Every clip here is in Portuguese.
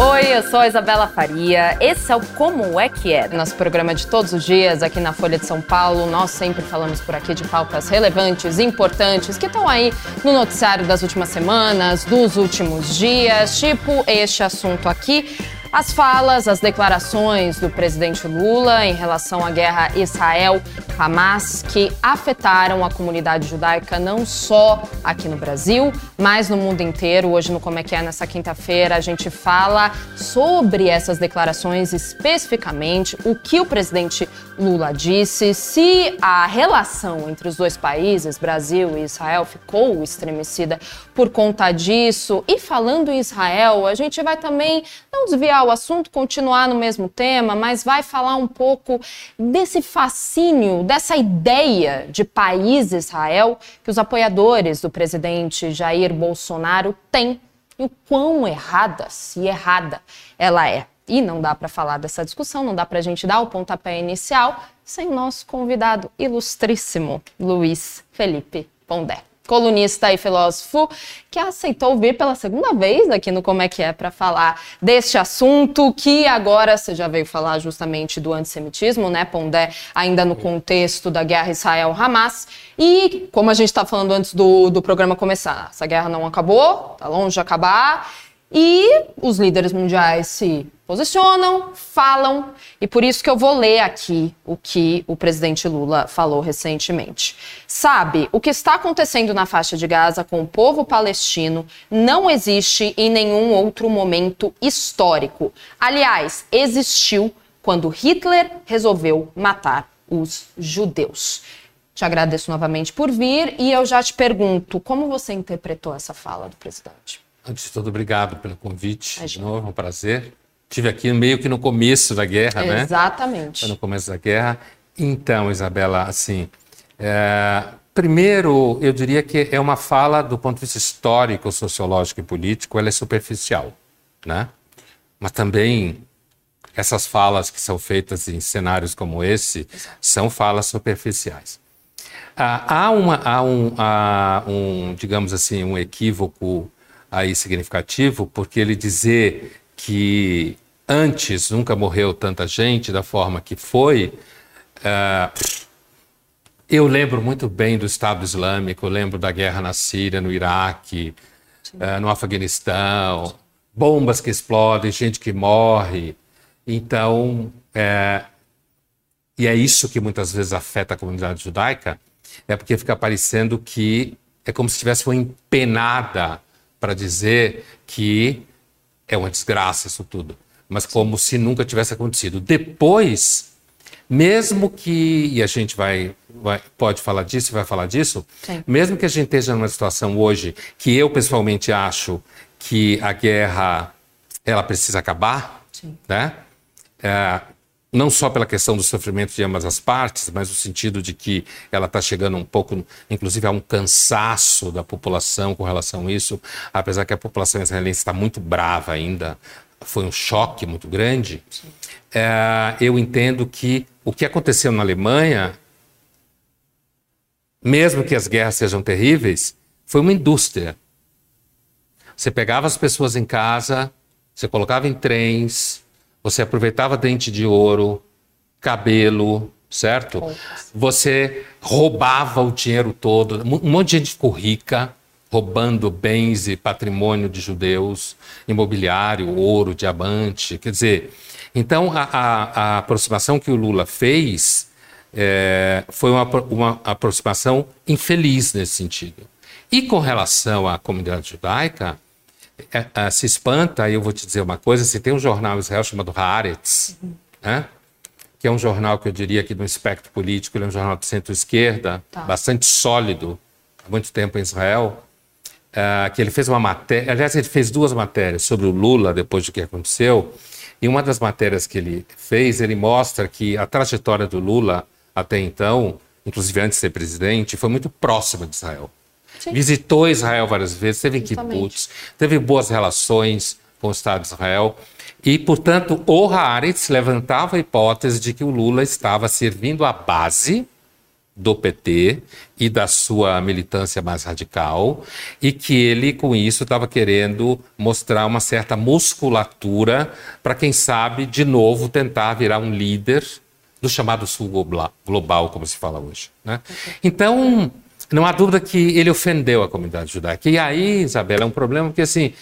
Oi, eu sou a Isabela Faria. Esse é o Como é que é, nosso programa de todos os dias aqui na Folha de São Paulo. Nós sempre falamos por aqui de pautas relevantes, importantes, que estão aí no noticiário das últimas semanas, dos últimos dias, tipo este assunto aqui. As falas, as declarações do presidente Lula em relação à guerra Israel-Hamas, que afetaram a comunidade judaica não só aqui no Brasil, mas no mundo inteiro. Hoje, no Como é que é, nessa quinta-feira, a gente fala sobre essas declarações especificamente, o que o presidente Lula disse, se a relação entre os dois países, Brasil e Israel, ficou estremecida por conta disso. E falando em Israel, a gente vai também não desviar o assunto, continuar no mesmo tema, mas vai falar um pouco desse fascínio, dessa ideia de país Israel que os apoiadores do presidente Jair Bolsonaro têm e o quão errada, se errada, ela é. E não dá para falar dessa discussão, não dá para a gente dar o pontapé inicial sem o nosso convidado ilustríssimo, Luiz Felipe Pondé colunista e filósofo, que aceitou vir pela segunda vez aqui no Como é que é para falar deste assunto, que agora você já veio falar justamente do antissemitismo, né, Pondé, ainda no contexto da guerra Israel-Hamas. E como a gente está falando antes do, do programa começar, essa guerra não acabou, está longe de acabar. E os líderes mundiais se posicionam, falam, e por isso que eu vou ler aqui o que o presidente Lula falou recentemente. Sabe, o que está acontecendo na faixa de Gaza com o povo palestino não existe em nenhum outro momento histórico. Aliás, existiu quando Hitler resolveu matar os judeus. Te agradeço novamente por vir e eu já te pergunto, como você interpretou essa fala do presidente? Antes de tudo, obrigado pelo convite. De novo, é um prazer. Tive aqui meio que no começo da guerra, Exatamente. né? Exatamente. No começo da guerra. Então, Isabela, assim, é, primeiro, eu diria que é uma fala do ponto de vista histórico, sociológico e político, ela é superficial, né? Mas também essas falas que são feitas em cenários como esse são falas superficiais. Ah, há, uma, há, um, há um, digamos assim, um equívoco aí significativo, porque ele dizer que antes nunca morreu tanta gente da forma que foi. Uh, eu lembro muito bem do Estado Islâmico, lembro da guerra na Síria, no Iraque, uh, no Afeganistão, bombas que explodem, gente que morre. Então, é, e é isso que muitas vezes afeta a comunidade judaica, é porque fica parecendo que é como se tivesse uma empenada para dizer que é uma desgraça isso tudo, mas como se nunca tivesse acontecido. Depois, mesmo que, e a gente vai, vai pode falar disso, vai falar disso, Sim. mesmo que a gente esteja numa situação hoje que eu pessoalmente acho que a guerra ela precisa acabar, Sim. né? É, não só pela questão do sofrimento de ambas as partes, mas no sentido de que ela está chegando um pouco, inclusive, a um cansaço da população com relação a isso, apesar que a população israelense está muito brava ainda, foi um choque muito grande. É, eu entendo que o que aconteceu na Alemanha, mesmo que as guerras sejam terríveis, foi uma indústria. Você pegava as pessoas em casa, você colocava em trens, você aproveitava dente de ouro, cabelo, certo? Você roubava o dinheiro todo. Um monte de gente ficou rica, roubando bens e patrimônio de judeus, imobiliário, ouro, diamante. Quer dizer, então a, a, a aproximação que o Lula fez é, foi uma, uma aproximação infeliz nesse sentido. E com relação à comunidade judaica, é, é, se espanta, e eu vou te dizer uma coisa, se tem um jornal em Israel chamado Haaretz, uhum. né? que é um jornal que eu diria que no espectro político, ele é um jornal de centro-esquerda, tá. bastante sólido, há muito tempo em Israel, uh, que ele fez uma matéria, aliás, ele fez duas matérias sobre o Lula, depois do que aconteceu, e uma das matérias que ele fez, ele mostra que a trajetória do Lula até então, inclusive antes de ser presidente, foi muito próxima de Israel. Sim. visitou Israel várias vezes, teve kibbutz, teve boas relações com o Estado de Israel. E, portanto, o Haaretz levantava a hipótese de que o Lula estava servindo a base do PT e da sua militância mais radical, e que ele, com isso, estava querendo mostrar uma certa musculatura para, quem sabe, de novo tentar virar um líder do chamado Sul global, como se fala hoje. Né? Então, não há dúvida que ele ofendeu a comunidade judaica. E aí, Isabela, é um problema porque, assim,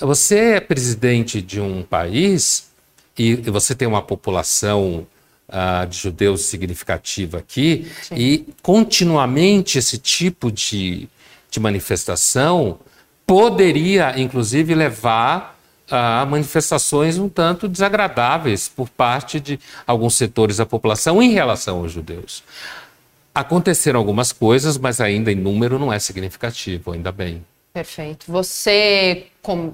você é presidente de um país e você tem uma população uh, de judeus significativa aqui, Sim. e continuamente esse tipo de, de manifestação poderia, inclusive, levar a manifestações um tanto desagradáveis por parte de alguns setores da população em relação aos judeus. Aconteceram algumas coisas, mas ainda em número não é significativo, ainda bem. Perfeito. Você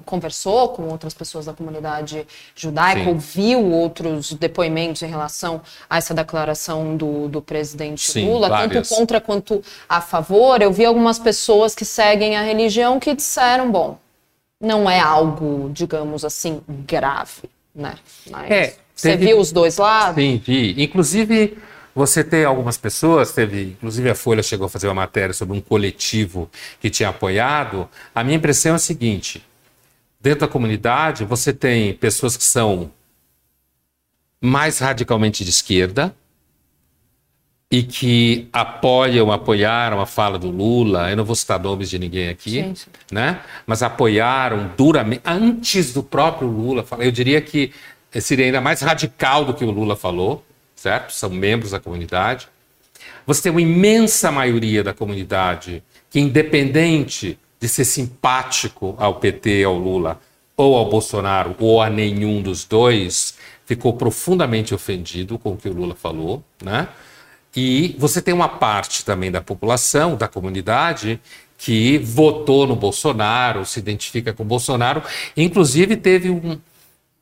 conversou com outras pessoas da comunidade judaica, Sim. ouviu outros depoimentos em relação a essa declaração do, do presidente Sim, Lula, várias. tanto contra quanto a favor? Eu vi algumas pessoas que seguem a religião que disseram, bom, não é algo, digamos assim, grave, né? Mas é, você viu os dois lados? Sim, vi. Inclusive você tem algumas pessoas, teve, inclusive a Folha chegou a fazer uma matéria sobre um coletivo que tinha apoiado. A minha impressão é a seguinte: dentro da comunidade, você tem pessoas que são mais radicalmente de esquerda e que apoiam, apoiaram a fala do Lula. Eu não vou citar nomes de ninguém aqui, né? Mas apoiaram duramente antes do próprio Lula falar. Eu diria que seria ainda mais radical do que o Lula falou certo? São membros da comunidade. Você tem uma imensa maioria da comunidade que, independente de ser simpático ao PT, ao Lula, ou ao Bolsonaro, ou a nenhum dos dois, ficou profundamente ofendido com o que o Lula falou, né? E você tem uma parte também da população, da comunidade, que votou no Bolsonaro, se identifica com o Bolsonaro, inclusive teve um,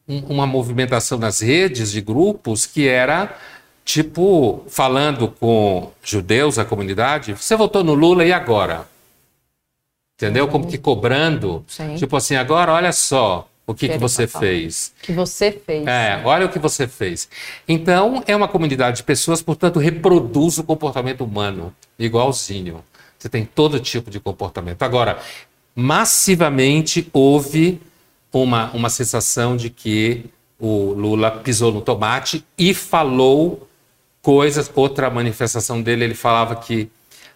uma movimentação nas redes de grupos que era tipo falando com judeus, a comunidade, você votou no Lula e agora? Entendeu? Como que cobrando. Sim. Tipo assim, agora olha só o que, que, você fez. que você fez. É, olha o que você fez. Então, é uma comunidade de pessoas, portanto, reproduz o comportamento humano, igualzinho. Você tem todo tipo de comportamento. Agora, massivamente houve uma, uma sensação de que o Lula pisou no tomate e falou coisas. Outra manifestação dele, ele falava que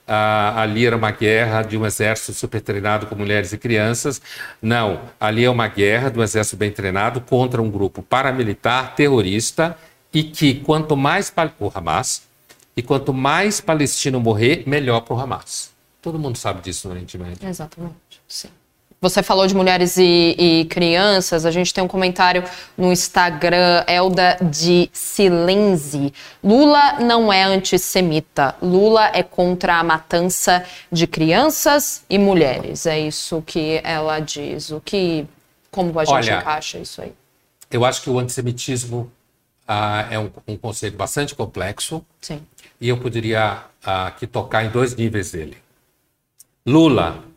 ah, ali era uma guerra de um exército super treinado com mulheres e crianças. Não, ali é uma guerra de um exército bem treinado contra um grupo paramilitar terrorista e que quanto mais o Hamas e quanto mais palestino morrer, melhor para o Hamas. Todo mundo sabe disso no Oriente Médio. Exatamente. Você falou de mulheres e, e, crianças. A gente tem um comentário no Instagram, Elda de Silenzi. Lula não é antissemita. Lula é contra a matança de crianças e mulheres. É isso que ela diz. O que, como a gente Olha, encaixa isso aí? Eu acho que o antissemitismo ah, é um, um, conceito bastante complexo. Sim. E eu poderia ah, aqui tocar em dois níveis dele. Lula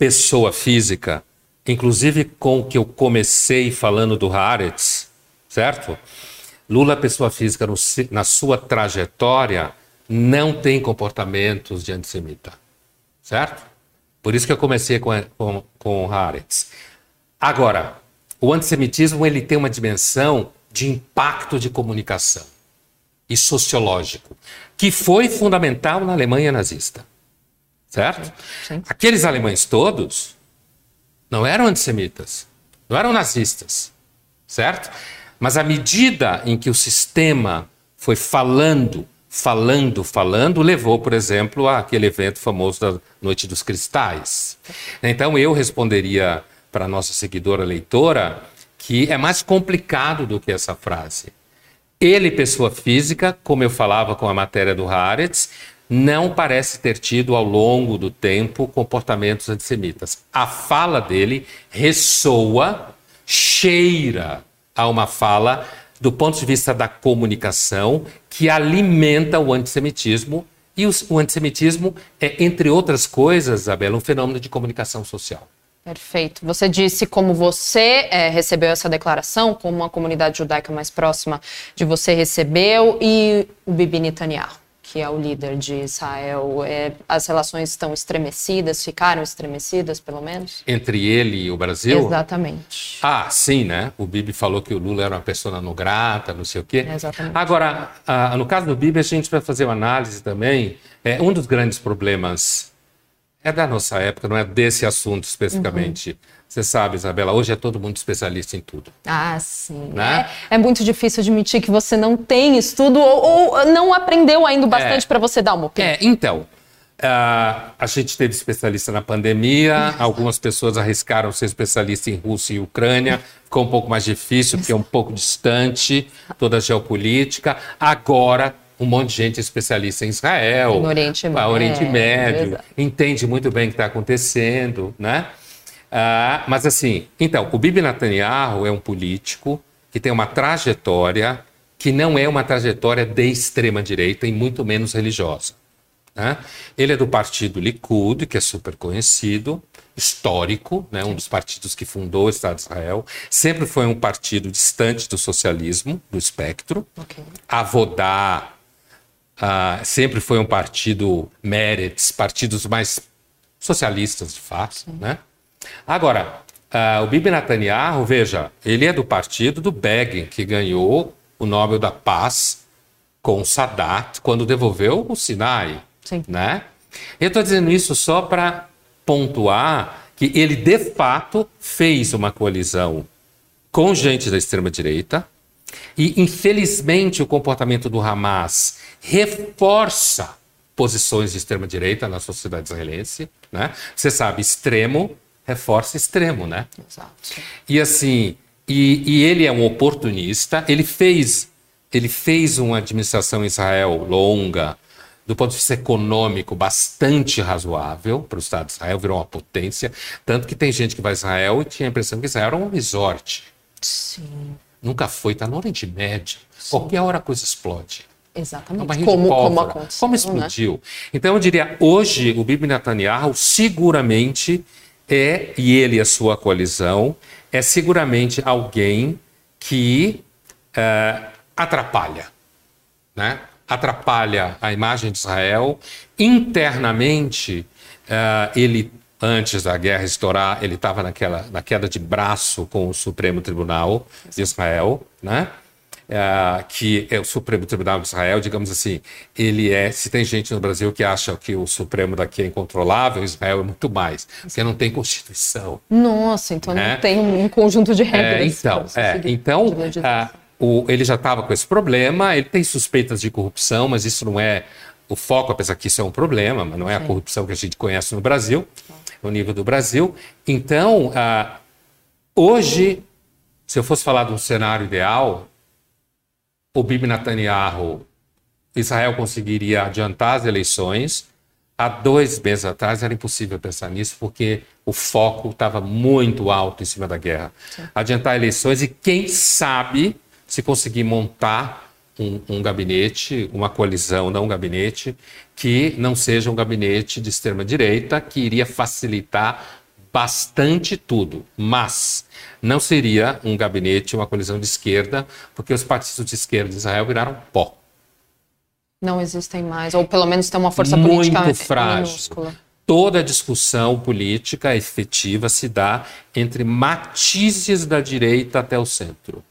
pessoa física, inclusive com o que eu comecei falando do Haaretz, certo? Lula, pessoa física, no, na sua trajetória, não tem comportamentos de antissemita, certo? Por isso que eu comecei com, com, com o Haaretz. Agora, o antissemitismo ele tem uma dimensão de impacto de comunicação e sociológico, que foi fundamental na Alemanha nazista certo? Sim. Aqueles alemães todos não eram antissemitas, não eram nazistas, certo? Mas à medida em que o sistema foi falando, falando, falando, levou, por exemplo, àquele evento famoso da Noite dos Cristais. Então eu responderia para a nossa seguidora leitora que é mais complicado do que essa frase. Ele, pessoa física, como eu falava com a matéria do Haaretz, não parece ter tido ao longo do tempo comportamentos antissemitas. A fala dele ressoa, cheira a uma fala do ponto de vista da comunicação que alimenta o antissemitismo. E o, o antissemitismo é, entre outras coisas, Isabela, um fenômeno de comunicação social. Perfeito. Você disse como você é, recebeu essa declaração, como uma comunidade judaica mais próxima de você recebeu, e o Bibi Netanyahu que é o líder de Israel. É, as relações estão estremecidas, ficaram estremecidas, pelo menos? Entre ele e o Brasil? Exatamente. Ah, sim, né? O Bibi falou que o Lula era uma pessoa não grata, não sei o quê. Exatamente. Agora, ah, no caso do Bibi, a gente vai fazer uma análise também. É, um dos grandes problemas é da nossa época, não é desse assunto especificamente. Uhum. Você sabe, Isabela, hoje é todo mundo especialista em tudo. Ah, sim. Né? É, é, muito difícil admitir que você não tem estudo ou, ou não aprendeu ainda bastante é, para você dar uma opinião. É, então. Uh, a gente teve especialista na pandemia, algumas pessoas arriscaram ser especialista em Rússia e Ucrânia, ficou um pouco mais difícil, porque é um pouco distante toda a geopolítica. Agora um monte de gente especialista em Israel, no Oriente, Médio, Oriente Médio entende muito bem o que está acontecendo, né? Ah, mas assim, então, o Bibi Netanyahu é um político que tem uma trajetória que não é uma trajetória de extrema direita e muito menos religiosa. Né? Ele é do partido Likud, que é super conhecido, histórico, né? um dos partidos que fundou o Estado de Israel. Sempre foi um partido distante do socialismo, do espectro. Okay. Avodá Uh, sempre foi um partido Meretz, partidos mais socialistas, de fato. Né? Agora, uh, o Bibi Netanyahu, veja, ele é do partido do Begin, que ganhou o Nobel da Paz com Sadat quando devolveu o Sinai. Sim. Né? Eu estou dizendo isso só para pontuar que ele, de fato, fez uma coalizão com gente da extrema-direita, e, infelizmente, o comportamento do Hamas reforça posições de extrema-direita na sociedade israelense. Né? Você sabe, extremo reforça extremo, né? Exato. E assim, e, e, ele é um oportunista, ele fez, ele fez uma administração em Israel longa, do ponto de vista econômico, bastante razoável para o Estado de Israel, virou uma potência, tanto que tem gente que vai a Israel e tinha a impressão que Israel era um resort. Sim. Nunca foi, está no Oriente Médio. Sim. Qualquer hora a coisa explode. Exatamente. como, como aconteceu. Como explodiu. Né? Então eu diria, hoje o Bibi Netanyahu seguramente é, e ele e a sua coalizão, é seguramente alguém que uh, atrapalha. Né? Atrapalha a imagem de Israel. Internamente, uh, ele antes da guerra estourar, ele estava naquela na queda de braço com o Supremo Tribunal de Israel, né? É, que é o Supremo Tribunal de Israel, digamos assim, ele é. Se tem gente no Brasil que acha que o Supremo daqui é incontrolável, Israel é muito mais, porque não tem Constituição. Nossa, então né? não tem um conjunto de regras. É, então, é, então uh, o, ele já estava com esse problema, ele tem suspeitas de corrupção, mas isso não é o foco, apesar que isso é um problema, mas não é a corrupção que a gente conhece no Brasil no nível do Brasil. Então, ah, hoje, se eu fosse falar de um cenário ideal, o Bibi Netanyahu, Israel conseguiria adiantar as eleições. Há dois meses atrás era impossível pensar nisso, porque o foco estava muito alto em cima da guerra. Sim. Adiantar eleições e, quem sabe, se conseguir montar um, um, gabinete, uma coalizão, não um gabinete, que não seja um gabinete de extrema-direita, que iria facilitar bastante tudo, mas não seria um gabinete, uma coalizão de esquerda, porque os partidos de esquerda de Israel viraram pó. Não existem mais, ou pelo menos tem uma força Muito política Muito frágil. Minúscula. Toda a discussão política efetiva se dá entre matizes da direita até o centro.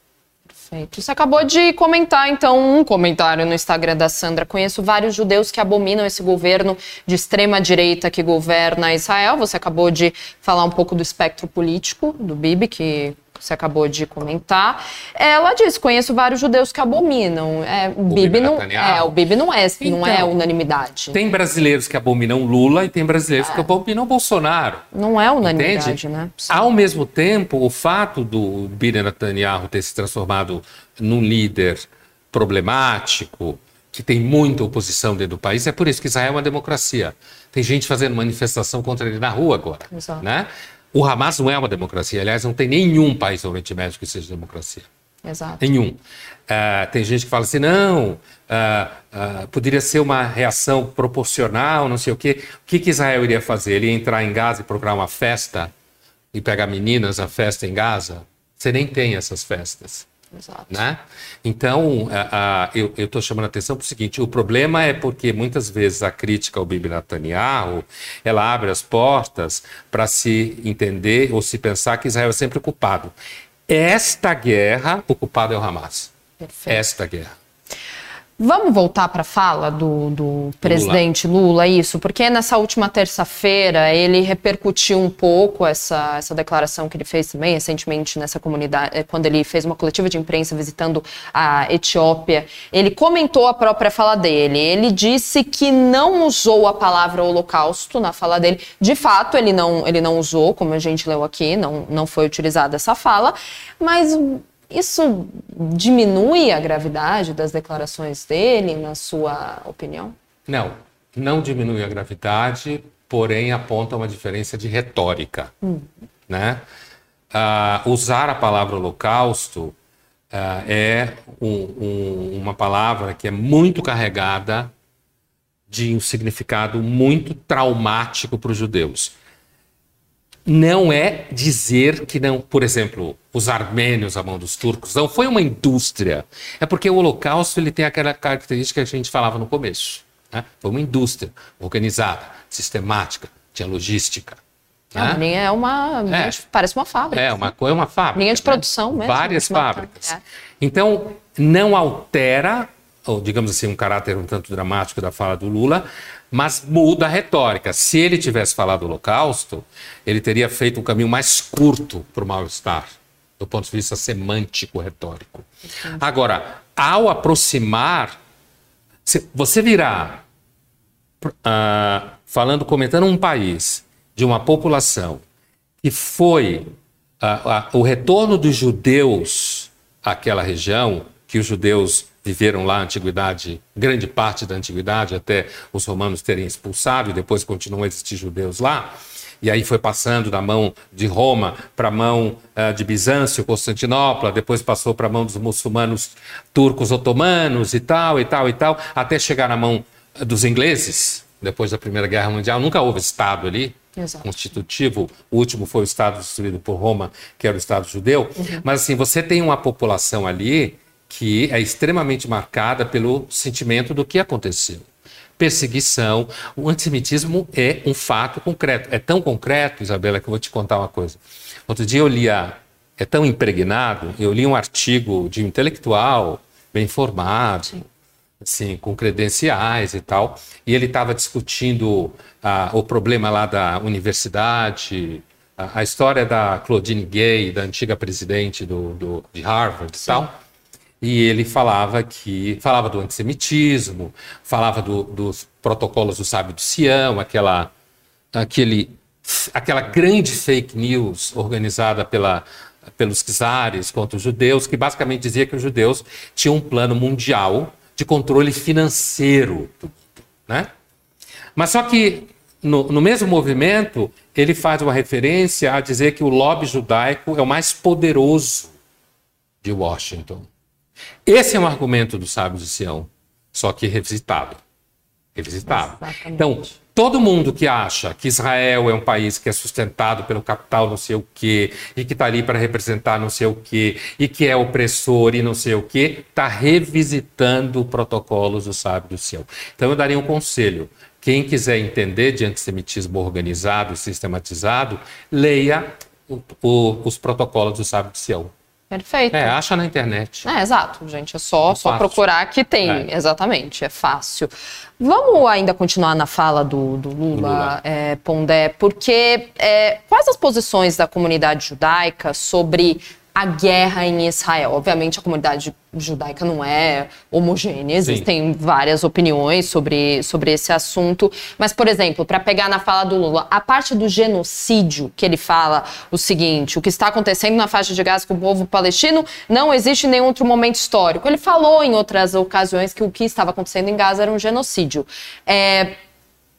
Perfeito. Você acabou de comentar, então, um comentário no Instagram da Sandra. Conheço vários judeus que abominam esse governo de extrema-direita que governa Israel. Você acabou de falar um pouco do espectro político do Bibi, que você acabou de comentar. Ela diz: conheço vários judeus que abominam. É, o Bibi não, é, o Bibi não é, então, não é então, unanimidade. Tem brasileiros que abominam Lula e tem brasileiros é. que abominam Bolsonaro. Não é unanimidade, entende? né? Sim. Ao mesmo tempo, o fato do Bibi Netanyahu ter se transformado num líder problemático, que tem muita oposição dentro do país, é por isso que Israel é uma democracia. Tem gente fazendo manifestação contra ele na rua agora, Exato. né? O Hamas não é uma democracia. Aliás, não tem nenhum país no Oriente Médio que seja democracia. Exato. Nenhum. Uh, tem gente que fala assim, não, uh, uh, poderia ser uma reação proporcional, não sei o quê. O que, que Israel iria fazer? Ele ia entrar em Gaza e procurar uma festa e pegar meninas à festa em Gaza? Você nem tem essas festas. Exato. Né? Então, a, a, eu estou chamando a atenção para o seguinte: o problema é porque muitas vezes a crítica ao Bibi Netanyahu ela abre as portas para se entender ou se pensar que Israel é sempre culpado. Esta guerra, o culpado é o Hamas. Perfeito. Esta guerra. Vamos voltar para a fala do, do presidente Lula. Isso, porque nessa última terça-feira ele repercutiu um pouco essa, essa declaração que ele fez também recentemente nessa comunidade, eh, quando ele fez uma coletiva de imprensa visitando a Etiópia. Ele comentou a própria fala dele. Ele disse que não usou a palavra holocausto na fala dele. De fato, ele não, ele não usou, como a gente leu aqui, não, não foi utilizada essa fala, mas isso diminui a gravidade das declarações dele, na sua opinião? Não, não diminui a gravidade, porém aponta uma diferença de retórica. Hum. Né? Uh, usar a palavra holocausto uh, é um, um, uma palavra que é muito carregada de um significado muito traumático para os judeus não é dizer que não, por exemplo, os armênios à mão dos turcos, não foi uma indústria. É porque o Holocausto ele tem aquela característica que a gente falava no começo. Né? Foi uma indústria organizada, sistemática, tinha logística. Né? Né? É uma. É. Parece uma fábrica. É, uma, é uma fábrica. Linha de né? produção mesmo. Várias fábricas. É. Então, não altera, ou digamos assim, um caráter um tanto dramático da fala do Lula, mas muda a retórica. Se ele tivesse falado Holocausto, ele teria feito um caminho mais curto para o mal-estar, do ponto de vista semântico, retórico. Agora, ao aproximar, você virá uh, falando, comentando um país de uma população que foi uh, uh, o retorno dos judeus àquela região, que os judeus viveram lá a antiguidade, grande parte da antiguidade, até os romanos terem expulsado e depois continuam a existir judeus lá. E aí foi passando da mão de Roma para a mão uh, de Bizâncio, Constantinopla, depois passou para a mão dos muçulmanos turcos otomanos e tal, e tal, e tal, até chegar na mão dos ingleses, depois da Primeira Guerra Mundial. Nunca houve Estado ali, Exato. constitutivo. O último foi o Estado destruído por Roma, que era o Estado judeu. Uhum. Mas assim, você tem uma população ali que é extremamente marcada pelo sentimento do que aconteceu. Perseguição, o antissemitismo é um fato concreto. É tão concreto, Isabela, que eu vou te contar uma coisa. Outro dia eu li a, é tão impregnado, eu li um artigo de um intelectual bem formado, Sim. assim, com credenciais e tal, e ele estava discutindo ah, o problema lá da universidade, a, a, história da Claudine Gay, da antiga presidente do, do de Harvard e tal. E ele falava que falava do antissemitismo, falava do, dos protocolos do sábio de Sião, aquela, aquele, aquela grande fake news organizada pela, pelos czares contra os judeus, que basicamente dizia que os judeus tinham um plano mundial de controle financeiro. Né? Mas só que no, no mesmo movimento, ele faz uma referência a dizer que o lobby judaico é o mais poderoso de Washington. Esse é um argumento do sábio de Sião, só que revisitado. Revisitado. Exatamente. Então, todo mundo que acha que Israel é um país que é sustentado pelo capital não sei o quê, e que está ali para representar não sei o quê, e que é opressor e não sei o quê, está revisitando protocolos do sábio do Sião. Então, eu daria um conselho. Quem quiser entender de antissemitismo organizado e sistematizado, leia o, o, os protocolos do sábio de Sião. Perfeito. É, acha na internet. É, exato, gente. É só, é só procurar que tem. É. Exatamente, é fácil. Vamos ainda continuar na fala do, do Lula, Lula. É, Pondé, porque é, quais as posições da comunidade judaica sobre a guerra em Israel. Obviamente, a comunidade judaica não é homogênea, existem Sim. várias opiniões sobre, sobre esse assunto. Mas, por exemplo, para pegar na fala do Lula, a parte do genocídio, que ele fala o seguinte: o que está acontecendo na faixa de Gaza com o povo palestino não existe em nenhum outro momento histórico. Ele falou em outras ocasiões que o que estava acontecendo em Gaza era um genocídio. É,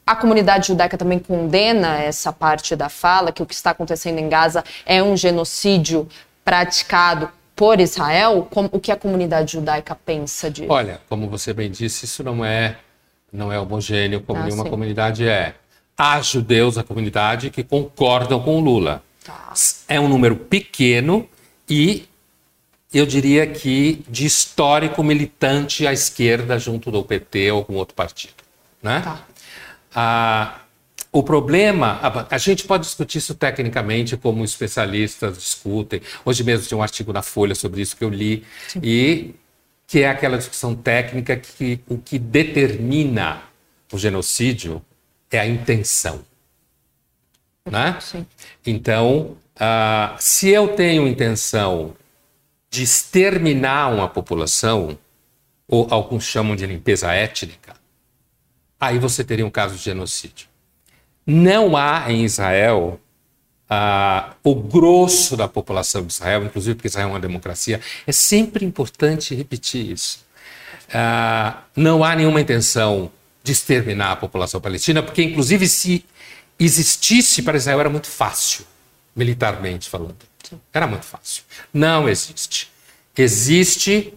a comunidade judaica também condena essa parte da fala, que o que está acontecendo em Gaza é um genocídio praticado por Israel, como, o que a comunidade judaica pensa disso? Olha, como você bem disse, isso não é não é homogêneo como ah, nenhuma sim. comunidade é. Há judeus na comunidade que concordam com o Lula. Tá. É um número pequeno e eu diria que de histórico militante à esquerda junto do PT ou algum outro partido. Né? Tá. Ah, o problema, a, a, gente pode discutir isso tecnicamente, como especialistas discutem. Hoje mesmo tinha um artigo na Folha sobre isso que eu li, Sim. e que é aquela discussão técnica que o que determina o genocídio é a intenção. Né? Sim. Então, uh, se eu tenho intenção de exterminar uma população, ou alguns chamam de limpeza étnica, aí você teria um caso de genocídio. Não há em Israel uh, o grosso da população de Israel, inclusive porque Israel é uma democracia, é sempre importante repetir isso. Uh, não há nenhuma intenção de exterminar a população palestina, porque, inclusive, se existisse para Israel, era muito fácil, militarmente falando. Era muito fácil. Não existe. Existe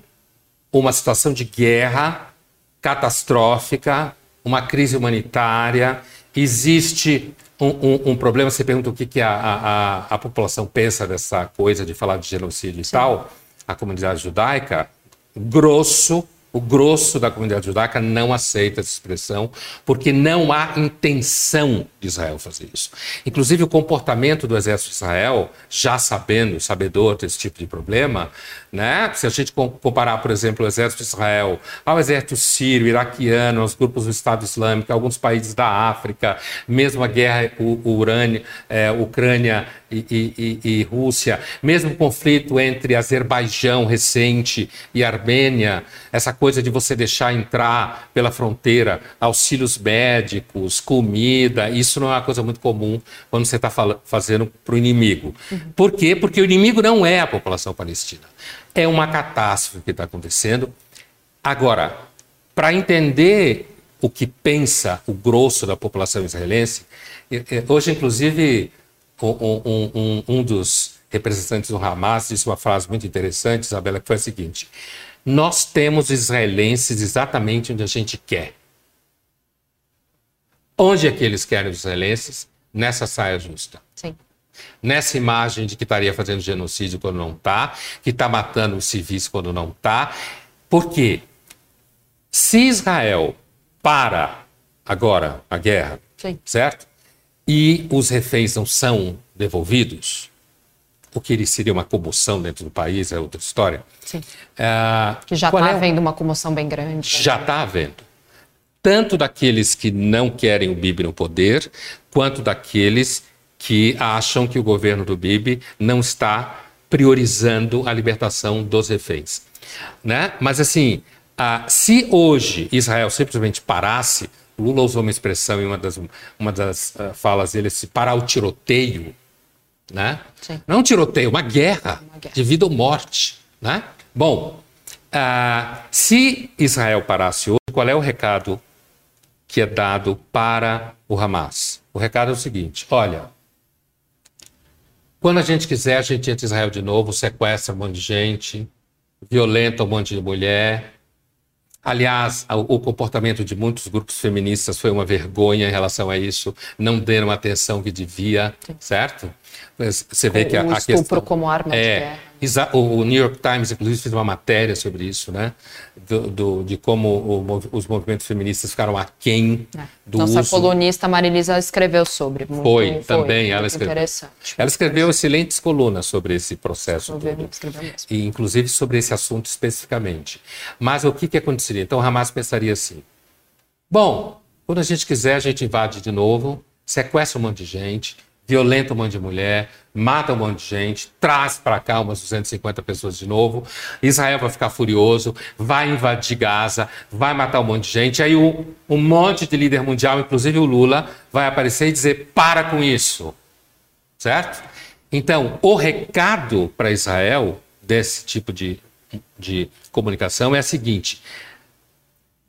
uma situação de guerra catastrófica, uma crise humanitária, existe um, um, um problema. Você pergunta o que, que a, a, a, população pensa dessa coisa de falar de genocídio e Sim. tal. A comunidade judaica, grosso, o grosso da comunidade judaica não aceita essa expressão, porque não há intenção de Israel fazer isso. Inclusive, o comportamento do exército de Israel, já sabendo, sabedor desse tipo de problema, né? se a gente comparar, por exemplo, o exército de Israel ao exército sírio, iraquiano, aos grupos do Estado Islâmico, alguns países da África, mesmo a guerra o, o Urânia, é, Ucrânia e, e, e, Rússia, mesmo o conflito entre Azerbaijão recente e Armênia, essa coisa de você deixar entrar pela fronteira auxílios médicos, comida, isso não é uma coisa muito comum quando você está fazendo para o inimigo. Uhum. Por quê? Porque o inimigo não é a população palestina. É uma catástrofe que está acontecendo. Agora, para entender o que pensa o grosso da população israelense, hoje, inclusive, um, um, um dos representantes do Hamas disse uma frase muito interessante, Isabela, que foi a seguinte: Nós temos israelenses exatamente onde a gente quer. Onde é que eles querem os israelenses? Nessa saia justa. Sim. Nessa imagem de que estaria fazendo genocídio quando não está, que está matando os civis quando não está. Por quê? Se Israel para agora a guerra, Sim. certo? e os reféns não são devolvidos, o que seria uma comoção dentro do país é outra história. Sim. É, que já está é? havendo uma comoção bem grande. Já está havendo. Tanto daqueles que não querem o Bibi no poder, quanto daqueles que acham que o governo do Bibi não está priorizando a libertação dos reféns. Né? Mas assim, ah, se hoje Israel simplesmente parasse Lula usou uma expressão em uma das, uma das uh, falas dele, se parar o tiroteio, né? Sim. Não um tiroteio, uma guerra, uma guerra, de vida ou morte, né? Bom, uh, se Israel parasse hoje, qual é o recado que é dado para o Hamas? O recado é o seguinte: olha, quando a gente quiser, a gente entra em Israel de novo, sequestra um monte de gente, violenta um monte de mulher, Aliás, o comportamento de muitos grupos feministas foi uma vergonha em relação a isso, não deram a atenção que devia, certo? Você vê o, que a, a questão como arma é, de guerra. O New York Times, inclusive, fez uma matéria sobre isso, né? Do, do de como o, os movimentos feministas ficaram aquém é. do Nossa uso. colunista Marilisa escreveu sobre. Muito, foi, foi, também. ela escreveu. Interessante. Ela escreveu excelentes colunas sobre esse processo todo. E, inclusive, sobre esse assunto especificamente. Mas o que, que aconteceria? Então, Hamas pensaria assim, bom, quando a gente quiser, a gente invade de novo, sequestra um monte de gente, violenta um monte de mulher, mata um monte de gente, traz para cá umas 250 pessoas de novo. Israel vai ficar furioso, vai invadir Gaza, vai matar um monte de gente. Aí um, um monte de líder mundial, inclusive o Lula, vai aparecer e dizer: para com isso. Certo? Então, o recado para Israel desse tipo de, de comunicação é a seguinte: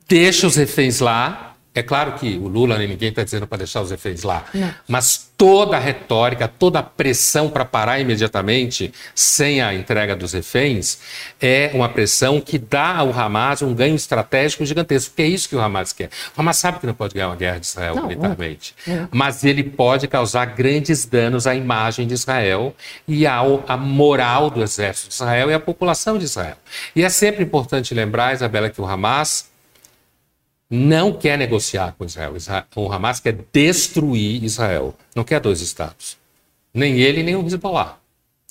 deixa os reféns lá, É claro que o Lula nem ninguém está dizendo para deixar os reféns lá, Não. mas toda a retórica, toda a pressão para parar imediatamente sem a entrega dos reféns é uma pressão que dá ao Hamas um ganho estratégico gigantesco, porque é isso que o Hamas quer. O Hamas sabe que não pode ganhar uma guerra de Israel não, militarmente, não. mas ele pode causar grandes danos à imagem de Israel e ao, à moral do exército de Israel e à população de Israel. E é sempre importante lembrar, Isabela, que o Hamas não quer negociar com Israel. O Hamas quer destruir Israel. Não quer dois estados. Nem ele, nem o Hezbollah.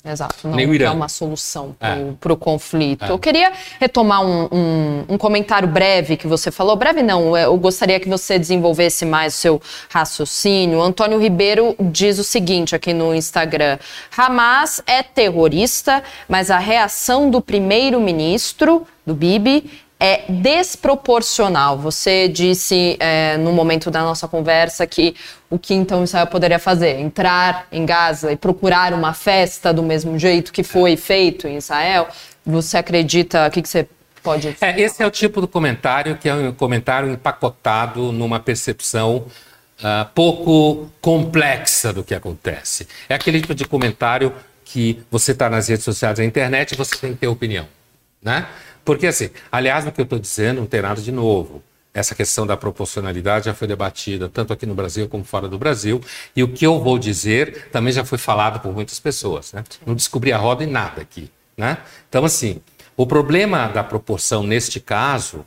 Exato, não nem o Irã. é uma solução para o é. conflito. É. Eu queria retomar um, um, um, comentário breve que você falou. Breve não, eu gostaria que você desenvolvesse mais o seu raciocínio. Antônio Ribeiro diz o seguinte aqui no Instagram: Hamas é terrorista, mas a reação do primeiro-ministro, do Bibi, é desproporcional. Você disse é, no momento da nossa conversa que o que então Israel poderia fazer? Entrar em Gaza e procurar uma festa do mesmo jeito que foi feito em Israel? Você acredita? O que, que você pode. É, esse é o tipo do comentário que é um comentário empacotado numa percepção uh, pouco complexa do que acontece. É aquele tipo de comentário que você está nas redes sociais, na internet, você tem que ter opinião. Né? Porque, assim, aliás, no que eu estou dizendo, não tem nada de novo. Essa questão da proporcionalidade já foi debatida tanto aqui no Brasil como fora do Brasil. E o que eu vou dizer também já foi falado por muitas pessoas. Né? Não descobri a roda em nada aqui. Né? Então, assim, o problema da proporção neste caso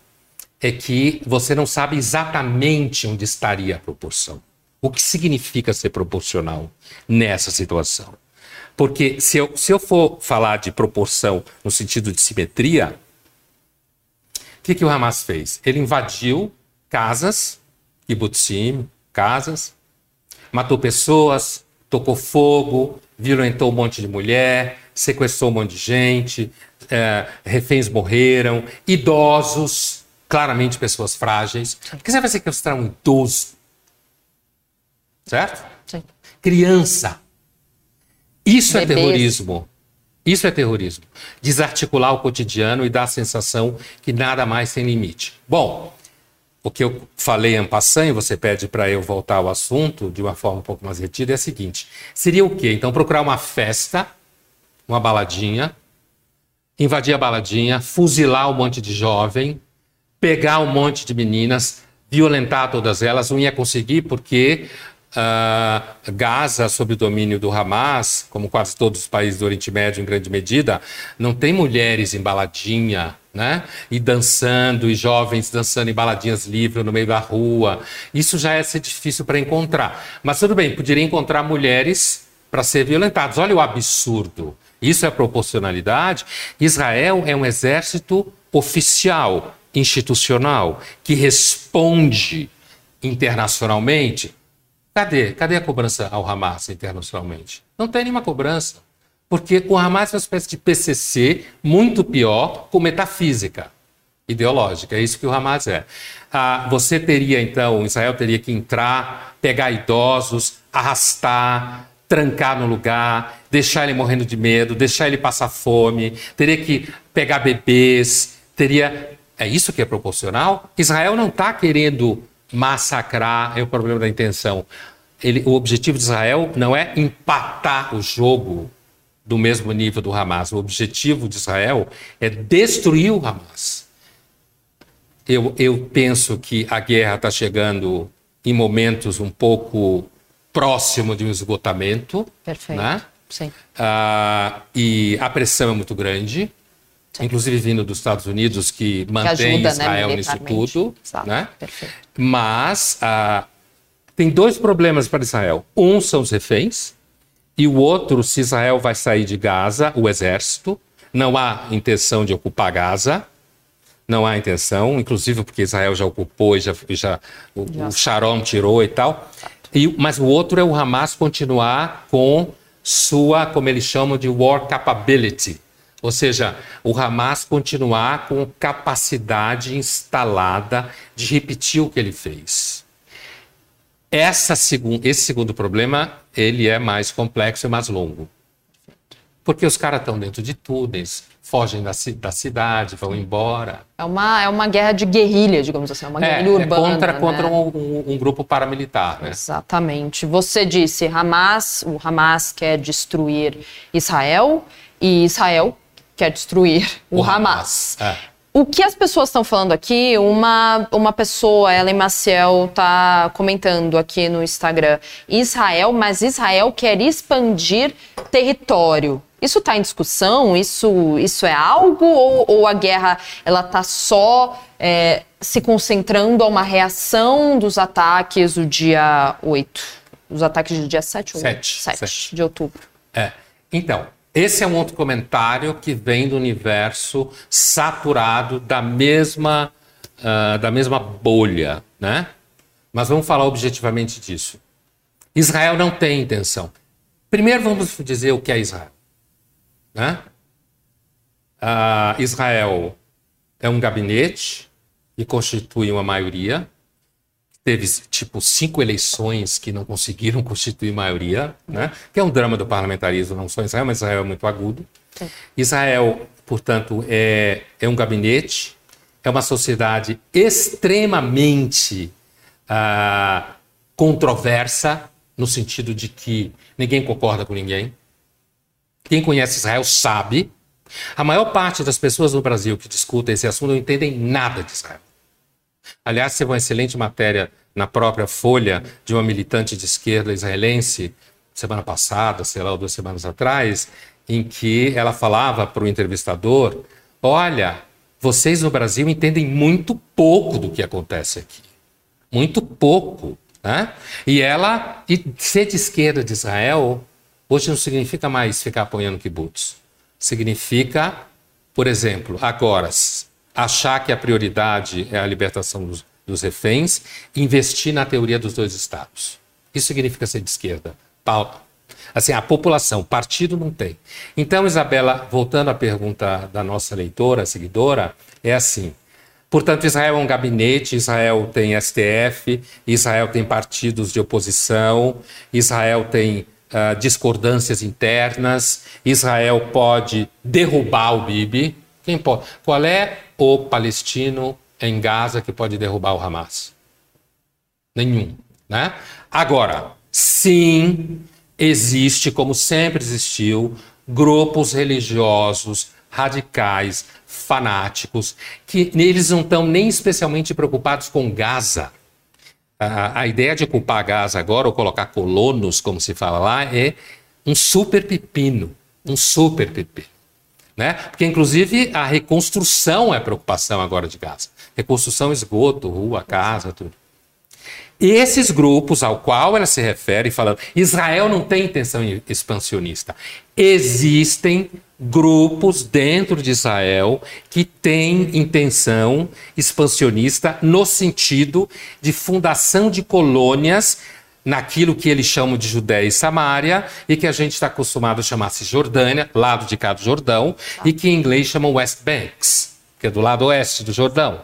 é que você não sabe exatamente onde estaria a proporção. O que significa ser proporcional nessa situação? Porque se eu, se eu for falar de proporção no sentido de simetria, que, que o Hamas fez? Ele invadiu casas, kibbutzim, casas, matou pessoas, tocou fogo, violentou um monte de mulher, sequestrou um monte de gente, é, reféns morreram, idosos, claramente pessoas frágeis. Por que você vai sequestrar um idoso? Certo? Sim. Criança. Isso é Bebês. é terrorismo. Isso é terrorismo. Desarticular o cotidiano e dar a sensação que nada mais tem limite. Bom, o que eu falei em passant, e você pede para eu voltar ao assunto de uma forma um pouco mais retida, é o seguinte: seria o quê? Então, procurar uma festa, uma baladinha, invadir a baladinha, fuzilar um monte de jovem, pegar um monte de meninas, violentar todas elas, não ia conseguir porque Uh, Gaza, sob o domínio do Hamas, como quase todos os países do Oriente Médio, em grande medida, não tem mulheres em baladinha, né? E dançando, e jovens dançando em baladinhas livres no meio da rua. Isso já é ser difícil para encontrar. Mas tudo bem, poderia encontrar mulheres para ser violentadas. Olha o absurdo. Isso é proporcionalidade. Israel é um exército oficial, institucional, que responde internacionalmente Cadê? Cadê a cobrança ao Hamas internacionalmente? Não tem nenhuma cobrança. Porque o Hamas é uma espécie de PCC muito pior com metafísica ideológica. É isso que o Hamas é. Ah, você teria, então, Israel teria que entrar, pegar idosos, arrastar, trancar no lugar, deixar ele morrendo de medo, deixar ele passar fome, teria que pegar bebês, teria. É isso que é proporcional? Israel não está querendo massacrar é o problema da intenção. Ele, o objetivo de Israel não é empatar o jogo do mesmo nível do Hamas. O objetivo de Israel é destruir o Hamas. Eu, eu penso que a guerra está chegando em momentos um pouco próximo de um esgotamento. Perfeito. Né? Sim. Ah, e a pressão é muito grande inclusive vindo dos Estados Unidos, que mantém que ajuda, né, Israel né, nisso tudo. Exato. Né? Mas ah, tem dois problemas para Israel. Um são os reféns, e o outro, se Israel vai sair de Gaza, o exército. Não há intenção de ocupar Gaza. Não há intenção, inclusive porque Israel já ocupou e já, já, o, o Sharon tirou e tal. E, mas o outro é o Hamas continuar com sua, como eles chamam de war capability, ou seja, o Hamas continuar com capacidade instalada de repetir o que ele fez. Essa, esse segundo problema ele é mais complexo e mais longo. porque os caras estão dentro de eles fogem da, da, cidade, vão embora. É uma, é uma guerra de guerrilha, digamos assim, é uma guerrilha é, urbana. É contra, né? contra um, um, um, grupo paramilitar. Né? Exatamente. Você disse, Hamas, o Hamas quer destruir Israel e Israel quer destruir o, o Hamas. Hamas. É. O que as pessoas estão falando aqui, uma, uma pessoa, Ellen Maciel, está comentando aqui no Instagram, Israel, mas Israel quer expandir território. Isso está em discussão? Isso, isso é algo? Ou, ou a guerra ela está só é, se concentrando a uma reação dos ataques do dia 8? Os ataques do dia 7 ou 7, 7, 7. de outubro. É. Então, esse é um outro comentário que vem do universo saturado da mesma, uh, da mesma bolha, né? Mas vamos falar objetivamente disso. Israel não tem intenção. Primeiro vamos dizer o que é Israel. Né? Uh, Israel é um gabinete que constitui uma maioria. Teve, tipo, cinco eleições que não conseguiram constituir maioria, né? que é um drama do parlamentarismo, não só Israel, mas Israel é muito agudo. Israel, portanto, é, é um gabinete, é uma sociedade extremamente uh, controversa, no sentido de que ninguém concorda com ninguém. Quem conhece Israel sabe. A maior parte das pessoas no Brasil que discutem esse assunto não entendem nada de Israel. Aliás, teve uma excelente matéria na própria Folha de uma militante de esquerda israelense, semana passada, sei lá, duas semanas atrás, em que ela falava para o entrevistador: Olha, vocês no Brasil entendem muito pouco do que acontece aqui. Muito pouco. Né? E ela, e ser de esquerda de Israel, Hoje não significa mais ficar apoiando kibbutz. Significa, por exemplo, agora, achar que a prioridade é a libertação dos, dos reféns, investir na teoria dos dois estados. Isso significa ser de esquerda. Assim, a população, partido não tem. Então, Isabela, voltando à pergunta da nossa leitora, seguidora, é assim. Portanto, Israel é um gabinete, Israel tem STF, Israel tem partidos de oposição, Israel tem uh, discordâncias internas. Israel pode derrubar o Bibi. Quem pode? Qual é o palestino em Gaza que pode derrubar o Hamas? Nenhum. Né? Agora, sim, existe, como sempre existiu, grupos religiosos radicais, fanáticos, que eles não estão nem especialmente preocupados com Gaza. A, a ideia de culpar gás agora, ou colocar colonos, como se fala lá, é um super pepino. Um super pepino. Né? Porque, inclusive, a reconstrução é preocupação agora de gás. Reconstrução, esgoto, rua, casa, tudo. Esses grupos ao qual ela se refere, falando Israel não tem intenção expansionista. Existem grupos dentro de Israel que têm intenção expansionista no sentido de fundação de colônias naquilo que eles chamam de Judéia e Samária e que a gente está acostumado a chamar-se Jordânia, lado de cá do Jordão, e que em inglês chamam West Banks, que é do lado oeste do Jordão.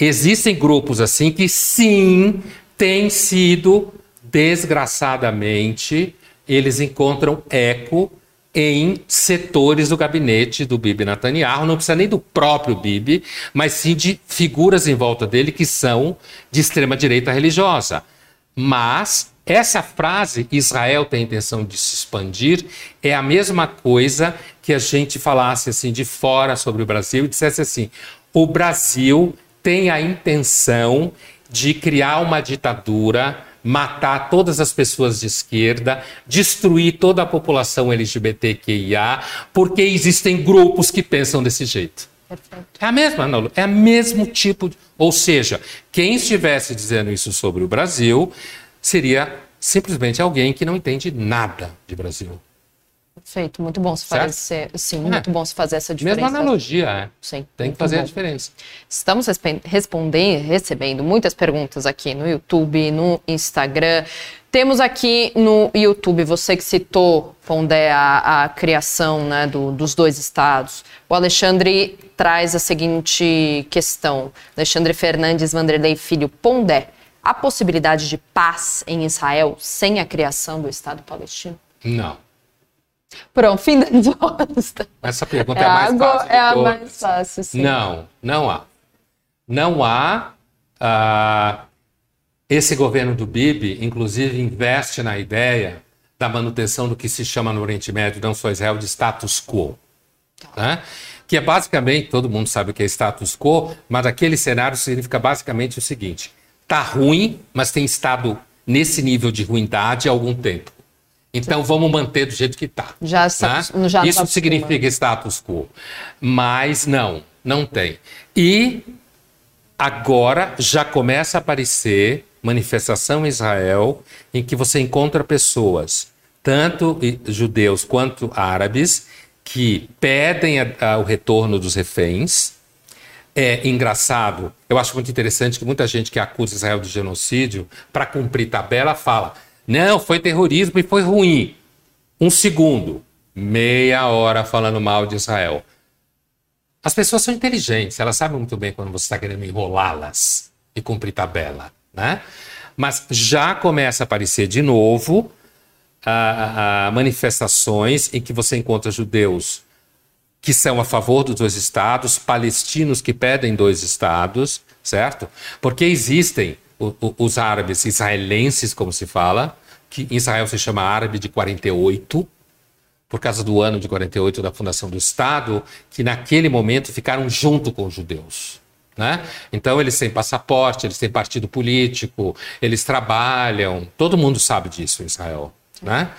Existem grupos assim que sim tem sido, desgraçadamente, eles encontram eco em setores do gabinete do Bibi Netanyahu, não precisa nem do próprio Bibi, mas sim de figuras em volta dele que são de extrema direita religiosa. Mas essa frase, Israel tem a intenção de se expandir, é a mesma coisa que a gente falasse assim de fora sobre o Brasil e dissesse assim: o Brasil tem a intenção de criar uma ditadura, matar todas as pessoas de esquerda, destruir toda a população LGBTQIA, porque existem grupos que pensam desse jeito. Perfeito. É a mesma, não, é o mesmo tipo. De, ou seja, quem estivesse dizendo isso sobre o Brasil seria simplesmente alguém que não entende nada de Brasil. Perfeito, muito bom se fazer, sim, é. muito bom se fazer essa diferença. Mesma analogia, é. Sim. Tem que fazer bom. a diferença. Estamos respondendo, recebendo muitas perguntas aqui no YouTube, no Instagram. Temos aqui no YouTube, você que citou, Pondé, a, a criação né, do, dos dois estados. O Alexandre traz a seguinte questão. Alexandre Fernandes Vanderlei Filho, Pondé, há possibilidade de paz em Israel sem a criação do Estado palestino? Não. Pronto, fim da resposta. Essa pergunta é, é a mais fácil. É a mais fácil, sim. Não, não há. Não há. Uh, esse governo do Bibi, inclusive, investe na ideia da manutenção do que se chama no Oriente Médio, não só Israel, de status quo. Né? Que é basicamente, todo mundo sabe o que é status quo, mas aquele cenário significa basicamente o seguinte: tá ruim, mas tem estado nesse nível de ruindade há algum tempo. Então vamos manter do jeito que está. Já, né? já Isso significa status quo. Mas não, não tem. E agora já começa a aparecer manifestação em Israel em que você encontra pessoas, tanto judeus quanto árabes, que pedem a, a, o retorno dos reféns. É engraçado, eu acho muito interessante que muita gente que acusa Israel de genocídio, para cumprir tabela, fala: não, foi terrorismo e foi ruim. Um segundo, meia hora falando mal de Israel. As pessoas são inteligentes, elas sabem muito bem quando você está querendo enrolá-las e cumprir tabela, né? Mas já começa a aparecer de novo a, a manifestações em que você encontra judeus que são a favor dos dois estados, palestinos que pedem dois estados, certo? Porque existem os árabes israelenses, como se fala, que em Israel se chama árabe de 48, por causa do ano de 48 da fundação do Estado, que naquele momento ficaram junto com os judeus. Né? Então eles têm passaporte, eles têm partido político, eles trabalham, todo mundo sabe disso em Israel. Né?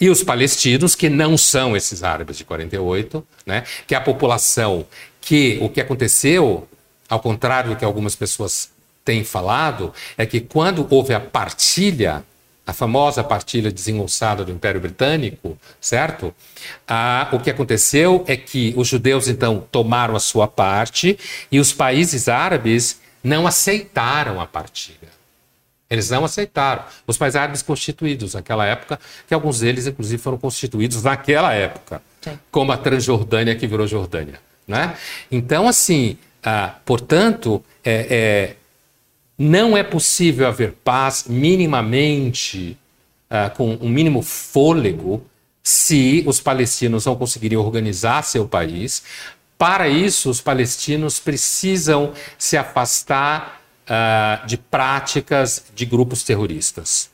E os palestinos, que não são esses árabes de 48, né? que é a população que o que aconteceu, ao contrário do que algumas pessoas tem falado é que quando houve a partilha, a famosa partilha desengonçada do Império Britânico, certo? Ah, o que aconteceu é que os judeus então tomaram a sua parte e os países árabes não aceitaram a partilha. Eles não aceitaram. Os países árabes constituídos naquela época, que alguns deles, inclusive, foram constituídos naquela época, Sim. como a Transjordânia, que virou Jordânia. Né? Então, assim, ah, portanto, é, é não é possível haver paz minimamente, uh, com um mínimo fôlego, se os palestinos não conseguirem organizar seu país. Para isso, os palestinos precisam se afastar uh, de práticas de grupos terroristas.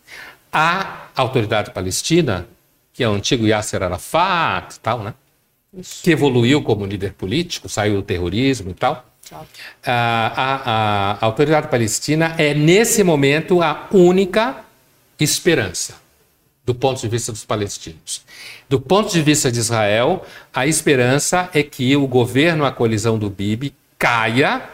A autoridade palestina, que é o antigo Yasser Arafat, tal, né? que evoluiu como líder político, saiu do terrorismo e tal, a, a, a autoridade palestina é, nesse momento, a única esperança do ponto de vista dos palestinos. Do ponto de vista de Israel, a esperança é que o governo, a coalizão do Bibi, caia,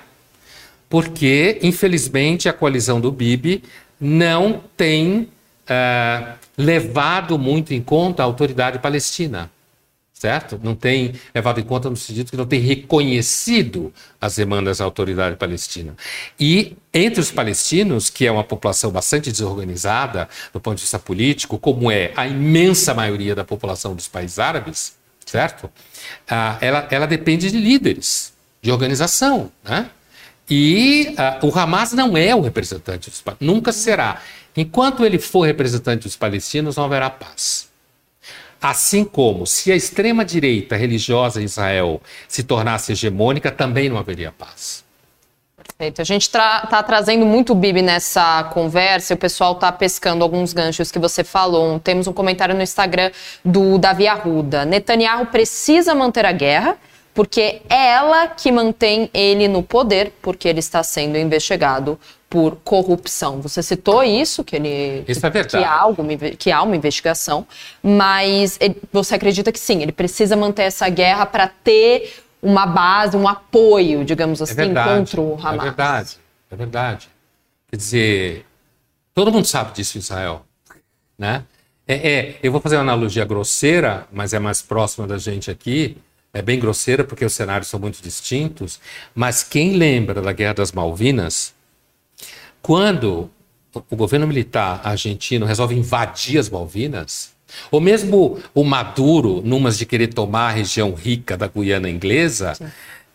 porque, infelizmente, a coalizão do Bibi não tem uh, levado muito em conta a autoridade palestina certo? Não tem levado em conta no sentido que não tem reconhecido as demandas da autoridade palestina. E entre os palestinos, que é uma população bastante desorganizada do ponto de vista político, como é a imensa maioria da população dos países árabes, certo? Ah, ela, ela depende de líderes, de organização, né? E ah, o Hamas não é o representante dos palestinos, nunca será. Enquanto ele for representante dos palestinos, não haverá paz. Assim como, se a extrema-direita religiosa em Israel se tornasse hegemônica, também não haveria paz. Perfeito. A gente está tra trazendo muito Bibi nessa conversa e o pessoal está pescando alguns ganchos que você falou. Temos um comentário no Instagram do Davi Arruda. Netanyahu precisa manter a guerra porque é ela que mantém ele no poder, porque ele está sendo investigado por corrupção. Você citou isso, que ele isso é que, há alguma, que há uma investigação, mas ele, você acredita que sim, ele precisa manter essa guerra para ter uma base, um apoio, digamos é assim, é verdade, contra o Hamas. É verdade, é verdade. Quer dizer, todo mundo sabe disso em Israel, né? É, é, eu vou fazer uma analogia grosseira, mas é mais próxima da gente aqui. É bem grosseira porque os cenários são muito distintos. Mas quem lembra da Guerra das Malvinas, quando o governo militar argentino resolve invadir as Malvinas, ou mesmo o Maduro, numas de querer tomar a região rica da Guiana Inglesa, Sim.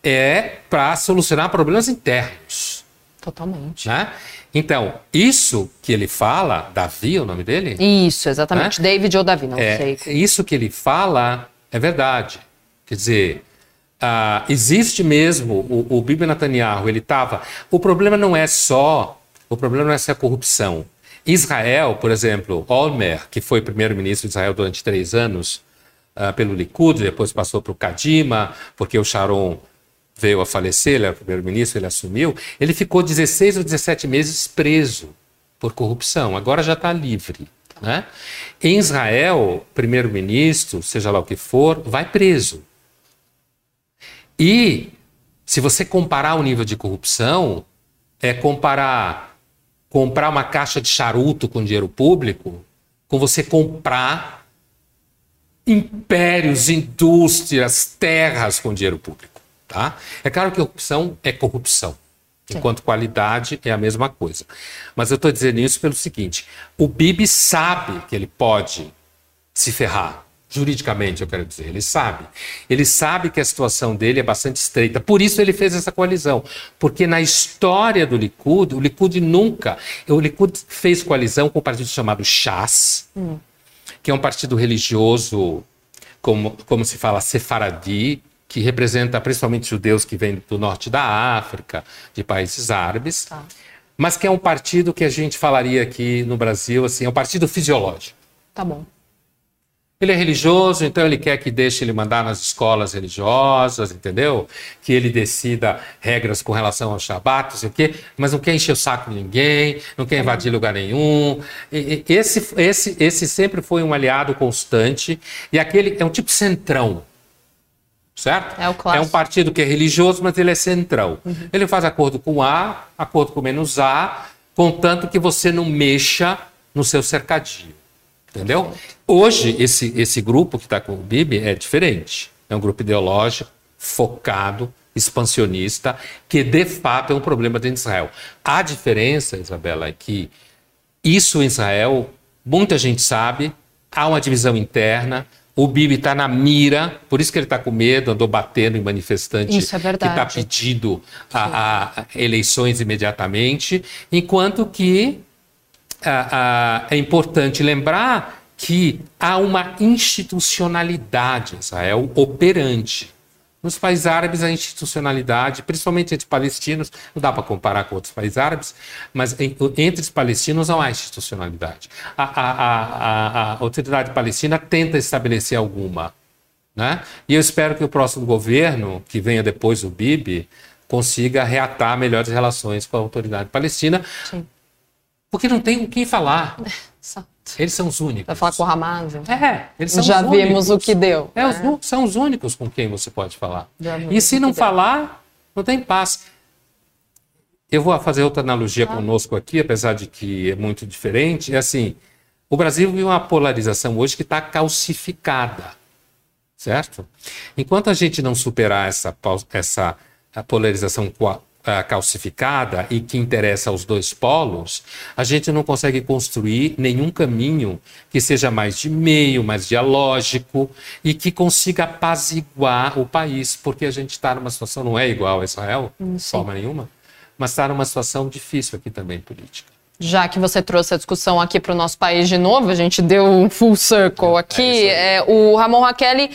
é para solucionar problemas internos. Totalmente. Né? Então, isso que ele fala, Davi é o nome dele? Isso, exatamente. Né? David ou Davi, não é, sei. Isso que ele fala é verdade. Quer dizer, uh, existe mesmo, o, o Bibi Netanyahu, ele estava... O problema não é só, o problema não é só a corrupção. Israel, por exemplo, Olmer, que foi primeiro-ministro de Israel durante três anos, uh, pelo Likud, depois passou para o Kadima, porque o Sharon veio a falecer, ele era primeiro-ministro, ele assumiu, ele ficou 16 ou 17 meses preso por corrupção, agora já está livre. Né? Em Israel, primeiro-ministro, seja lá o que for, vai preso. E se você comparar o nível de corrupção, é comparar comprar uma caixa de charuto com dinheiro público com você comprar impérios, indústrias, terras com dinheiro público. Tá? É claro que corrupção é corrupção. Enquanto qualidade é a mesma coisa. Mas eu estou dizendo isso pelo seguinte: o Bibi sabe que ele pode se ferrar. Juridicamente, eu quero dizer, ele sabe. Ele sabe que a situação dele é bastante estreita. Por isso ele fez essa coalizão. Porque na história do Likud, o Likud nunca. O Likud fez coalizão com um partido chamado Shas, hum. que é um partido religioso, como, como se fala, sefaradi, que representa principalmente judeus que vêm do norte da África, de países árabes, tá. mas que é um partido que a gente falaria aqui no Brasil, assim, é um partido fisiológico. Tá bom. Ele é religioso, então ele quer que deixe ele mandar nas escolas religiosas, entendeu? Que ele decida regras com relação ao Shabat, não sei o quê, mas não quer encher o saco de ninguém, não quer invadir lugar nenhum. Esse, esse, esse sempre foi um aliado constante e aquele é um tipo centrão certo? É o clássico. É um partido que é religioso, mas ele é central. Uhum. Ele faz acordo com A, acordo com menos A, contanto que você não mexa no seu cercadinho. Entendeu? Hoje, esse, esse grupo que está com o Bibi é diferente. É um grupo ideológico, focado, expansionista, que de fato é um problema dentro de Israel. A diferença, Isabela, é que isso em Israel, muita gente sabe, há uma divisão interna, o Bibi está na mira, por isso que ele está com medo, andou batendo em manifestante é que está pedindo a, a, eleições imediatamente, enquanto que a, é importante lembrar que há uma institucionalidade em Israel operante. Nos países árabes, a institucionalidade, principalmente entre palestinos, não dá para comparar com outros países árabes, mas entre os palestinos não há institucionalidade. A, a, a, a autoridade palestina tenta estabelecer alguma. Né? E eu espero que o próximo governo, que venha depois do Bibi, consiga reatar melhores relações com a autoridade palestina, Sim. Porque não tem com quem falar. Eles são os únicos. Vai falar com o Hamas? É, eles são Já os vimos o que deu. É, né? os, são os únicos com quem você pode falar. E se não falar, não tem paz. Eu vou fazer outra analogia ah. conosco aqui, apesar de que é muito diferente. É assim, o Brasil vive uma polarização hoje que está calcificada, certo? Enquanto a gente não superar essa, essa polarização uh, calcificada e que interessa aos dois polos, a gente não consegue construir nenhum caminho que seja mais de meio, mais dialógico e que consiga apaziguar o país, porque a gente está numa situação, não é igual a Israel, de forma nenhuma, mas está numa situação difícil aqui também política. Já que você trouxe a discussão aqui para o nosso país de novo, a gente deu um full circle é, aqui. É é, o Ramon Raquel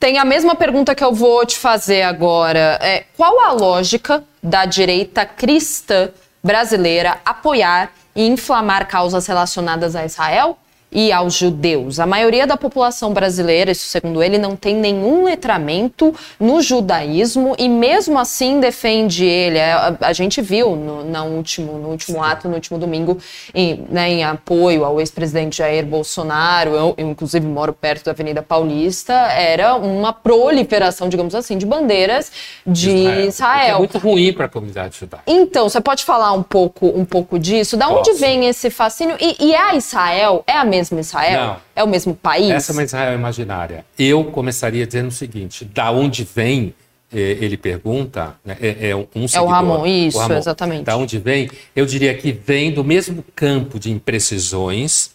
tem a mesma pergunta que eu vou te fazer agora. É, qual a lógica da direita cristã brasileira apoiar e inflamar causas relacionadas a Israel? E aos judeus. A maioria da população brasileira, isso segundo ele, não tem nenhum letramento no judaísmo e mesmo assim defende ele. É, a, a gente viu no, no, último, no último ato, no último domingo, em, né, em apoio ao ex-presidente Jair Bolsonaro, eu, eu, inclusive moro perto da Avenida Paulista, era uma proliferação, digamos assim, de bandeiras de Israel. Israel. É muito ruim para a comunidade judaica. Então, você pode falar um pouco, um pouco disso? Da onde vem esse fascínio? E, e é a Israel? É a mesma mesmo Israel? Não. É o mesmo país? Essa é uma Israel imaginária. Eu começaria dizendo o seguinte: da onde vem eh, ele pergunta, né, é, é, um seguidor. É o Ramon, isso, o Ramon, exatamente. Da onde vem? Eu diria que vem do mesmo campo de imprecisões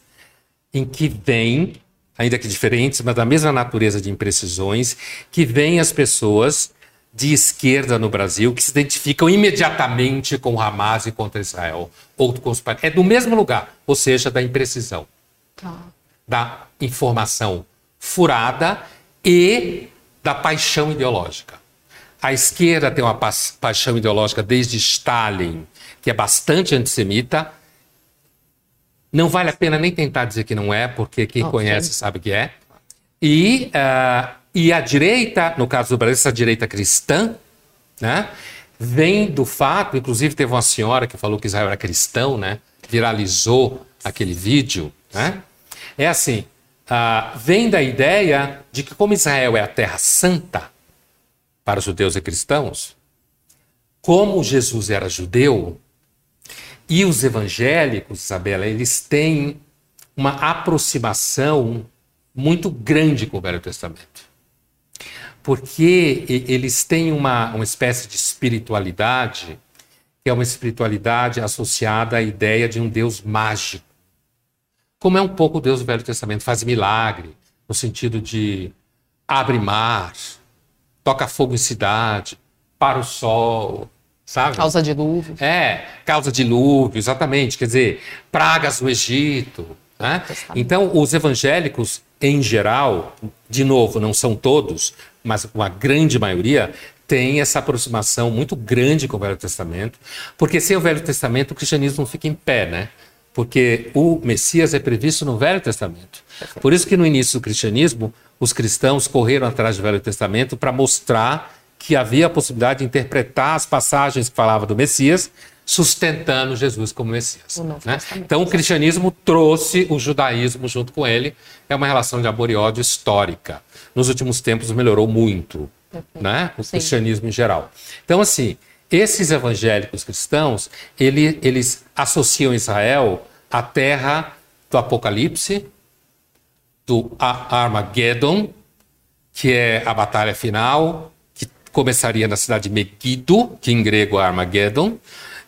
em que vem, ainda que diferentes, mas da mesma natureza de imprecisões, que vem as pessoas de esquerda no Brasil que se identificam imediatamente com o Hamas e contra Israel, ou com os É do mesmo lugar, ou seja, da imprecisão, tá. da informação furada e da paixão ideológica. A esquerda tem uma pa paixão ideológica desde Stalin, que é bastante antissemita. Não vale a pena nem tentar dizer que não é, porque quem okay. conhece sabe que é. E, uh, e a direita, no caso do Brasil, essa direita cristã, né, vem do fato, inclusive teve uma senhora que falou que Israel era cristão, né, viralizou aquele vídeo. Né, é assim, uh, vem da ideia de que como Israel é a terra santa para os judeus e cristãos, como Jesus era judeu, e os evangélicos, Isabela, eles têm uma aproximação muito grande com o Velho Testamento. Porque eles têm uma, uma espécie de espiritualidade, que é uma espiritualidade associada à ideia de um Deus mágico. Como é um pouco o Deus do Velho Testamento, faz milagre, no sentido de abre mar, toca fogo em cidade, para o sol, sabe? Causa dilúvio. É, causa dilúvio, exatamente. Quer dizer, pragas no Egito. Né? Então, os evangélicos, em geral, de novo, não são todos, mas uma grande maioria, tem essa aproximação muito grande com o Velho Testamento, porque sem o Velho Testamento o cristianismo não fica em pé, né? Porque o Messias é previsto no Velho Testamento. Por isso que no início do cristianismo, os cristãos correram atrás do Velho Testamento para mostrar que havia a possibilidade de interpretar as passagens que falavam do Messias, sustentando Jesus como Messias. Né? Então, o cristianismo trouxe o judaísmo junto com ele. É uma relação de amor e ódio histórica. Nos últimos tempos melhorou muito, né? O Sim. cristianismo em geral. Então, assim, esses evangélicos cristãos, ele, eles associam Israel à terra do Apocalipse, do Armageddon, que é a batalha final, começaria na cidade de Megiddo, que em grego é Armageddon,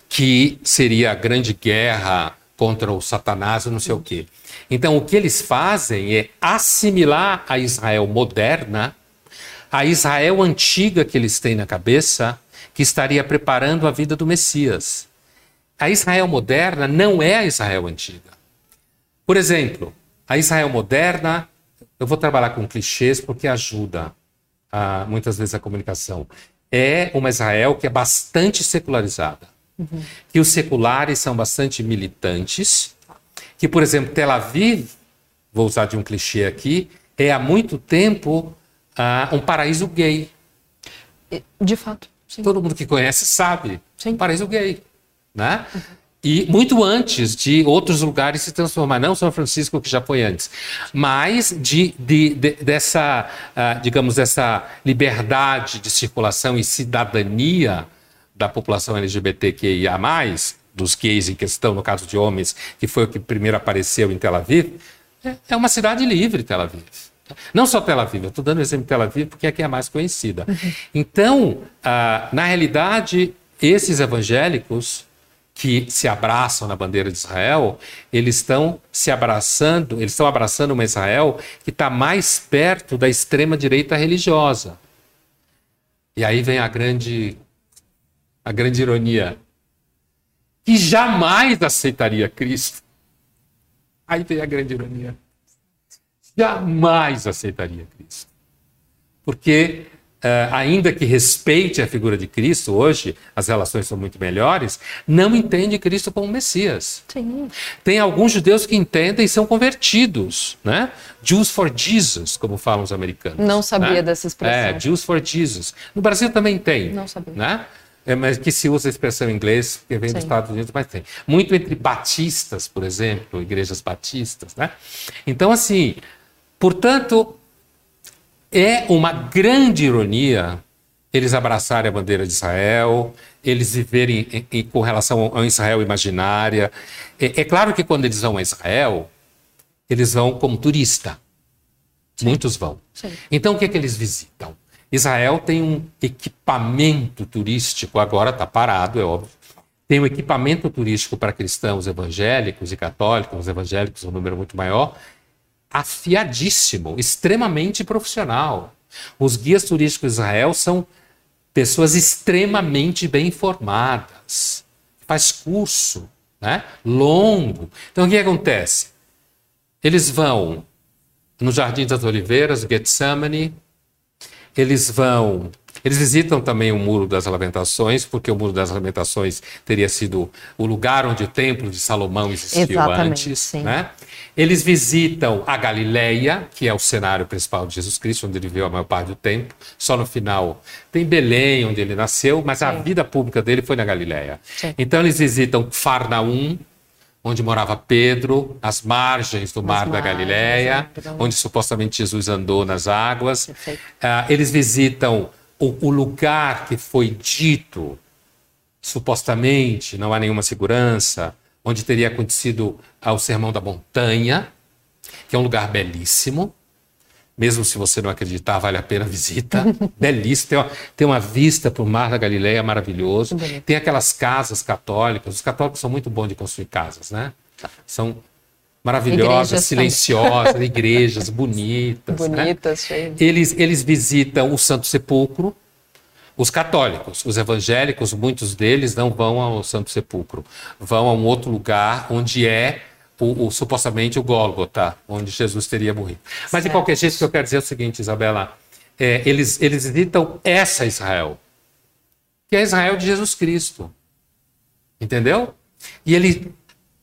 que seria a grande guerra contra o Satanás, não sei o quê. Então, o que eles fazem é assimilar a Israel moderna, a Israel antiga que eles têm na cabeça, que estaria preparando a vida do Messias. A Israel moderna não é a Israel antiga. Por exemplo, a Israel moderna, eu vou trabalhar com clichês porque ajuda a, muitas vezes a comunicação, é uma Israel que é bastante secularizada. Uhum. Que os seculares são bastante militantes. Que, por exemplo, Tel Aviv, vou usar de um clichê aqui, é há muito tempo uh, um paraíso gay. De fato. Sim. Todo mundo que conhece sabe. Sim. Um paraíso gay. Né? Uhum. E muito antes de outros lugares se transformar, não São Francisco, que já foi antes, mas de, de, de dessa, uh, digamos, dessa liberdade de circulação e cidadania da população LGBTQIA, dos gays em questão, no caso de homens, que foi o que primeiro apareceu em Tel Aviv, é, é uma cidade livre, Tel Aviv. Não só Tel Aviv, eu estou dando o exemplo de Tel Aviv porque é que é mais conhecida. Então, uh, na realidade, esses evangélicos que se abraçam na bandeira de Israel, eles estão se abraçando, eles estão abraçando uma Israel que está mais perto da extrema direita religiosa. E aí vem a grande, a grande ironia, que jamais aceitaria Cristo. Aí vem a grande ironia. Jamais aceitaria Cristo. Porque Uh, ainda que respeite a figura de Cristo, hoje as relações são muito melhores, não entende Cristo como Messias. Sim. Tem alguns judeus que entendem e são convertidos, né? Jews for Jesus, como falam os americanos. Não sabia né? dessa expressão. É, Jews for Jesus. No Brasil também tem. Não sabia. Né? É, mas que se usa a expressão em inglês, que vem Sim. dos Estados Unidos, mas tem. Muito entre batistas, por exemplo, igrejas batistas, né? Então, assim, portanto, é uma grande ironia eles abraçarem a bandeira de Israel, eles viverem em, em, com relação a Israel imaginária. É, é, claro que quando eles vão a Israel, eles vão como turista. Sim. Muitos vão. Sim. Então, o que é que eles visitam? Israel tem um equipamento turístico, agora está parado, é óbvio. Tem um equipamento turístico para cristãos evangélicos e católicos, os evangélicos um número muito maior, afiadíssimo, extremamente profissional. Os guias turísticos de Israel são pessoas extremamente bem informadas, faz curso, né? Longo. Então o que acontece? Eles vão no Jardim das Oliveiras, Getsemane, eles vão eles visitam também o Muro das Lamentações, porque o Muro das Lamentações teria sido o lugar onde o Templo de Salomão existiu Exatamente, antes. sim. Né? Eles visitam a Galileia, que é o cenário principal de Jesus Cristo, onde ele viveu a maior parte do tempo. Só no final tem Belém, onde ele nasceu, mas a Sim. vida pública dele foi na Galileia. Sim. Então eles visitam Farnaum, onde morava Pedro, as margens do Mar da Galileia, onde supostamente Jesus andou nas águas. Ah, eles visitam o, o lugar que foi dito, supostamente, não há nenhuma segurança, onde teria acontecido ah, o Sermão da Montanha, que é um lugar belíssimo. Mesmo se você não acreditar, vale a pena a visita. Belíssimo. Tem uma, tem uma vista para o Mar da Galileia maravilhoso. Tem aquelas casas católicas. Os católicos são muito bons de construir casas, né? São maravilhosas, Igrejas também. silenciosas, igrejas bonitas. né? Bonitas, cheias. Eles, eles visitam o Santo Sepulcro. Os católicos, os evangélicos, muitos deles não vão ao Santo Sepulcro, vão a um outro lugar onde é o, o- supostamente o Gólgota, onde Jesus teria morrido. Mas de Certo. qualquer jeito, o que eu quero dizer é o seguinte, Isabela: é, eles, eles visitam essa Israel, que é a Israel de Jesus Cristo. Entendeu? E ele.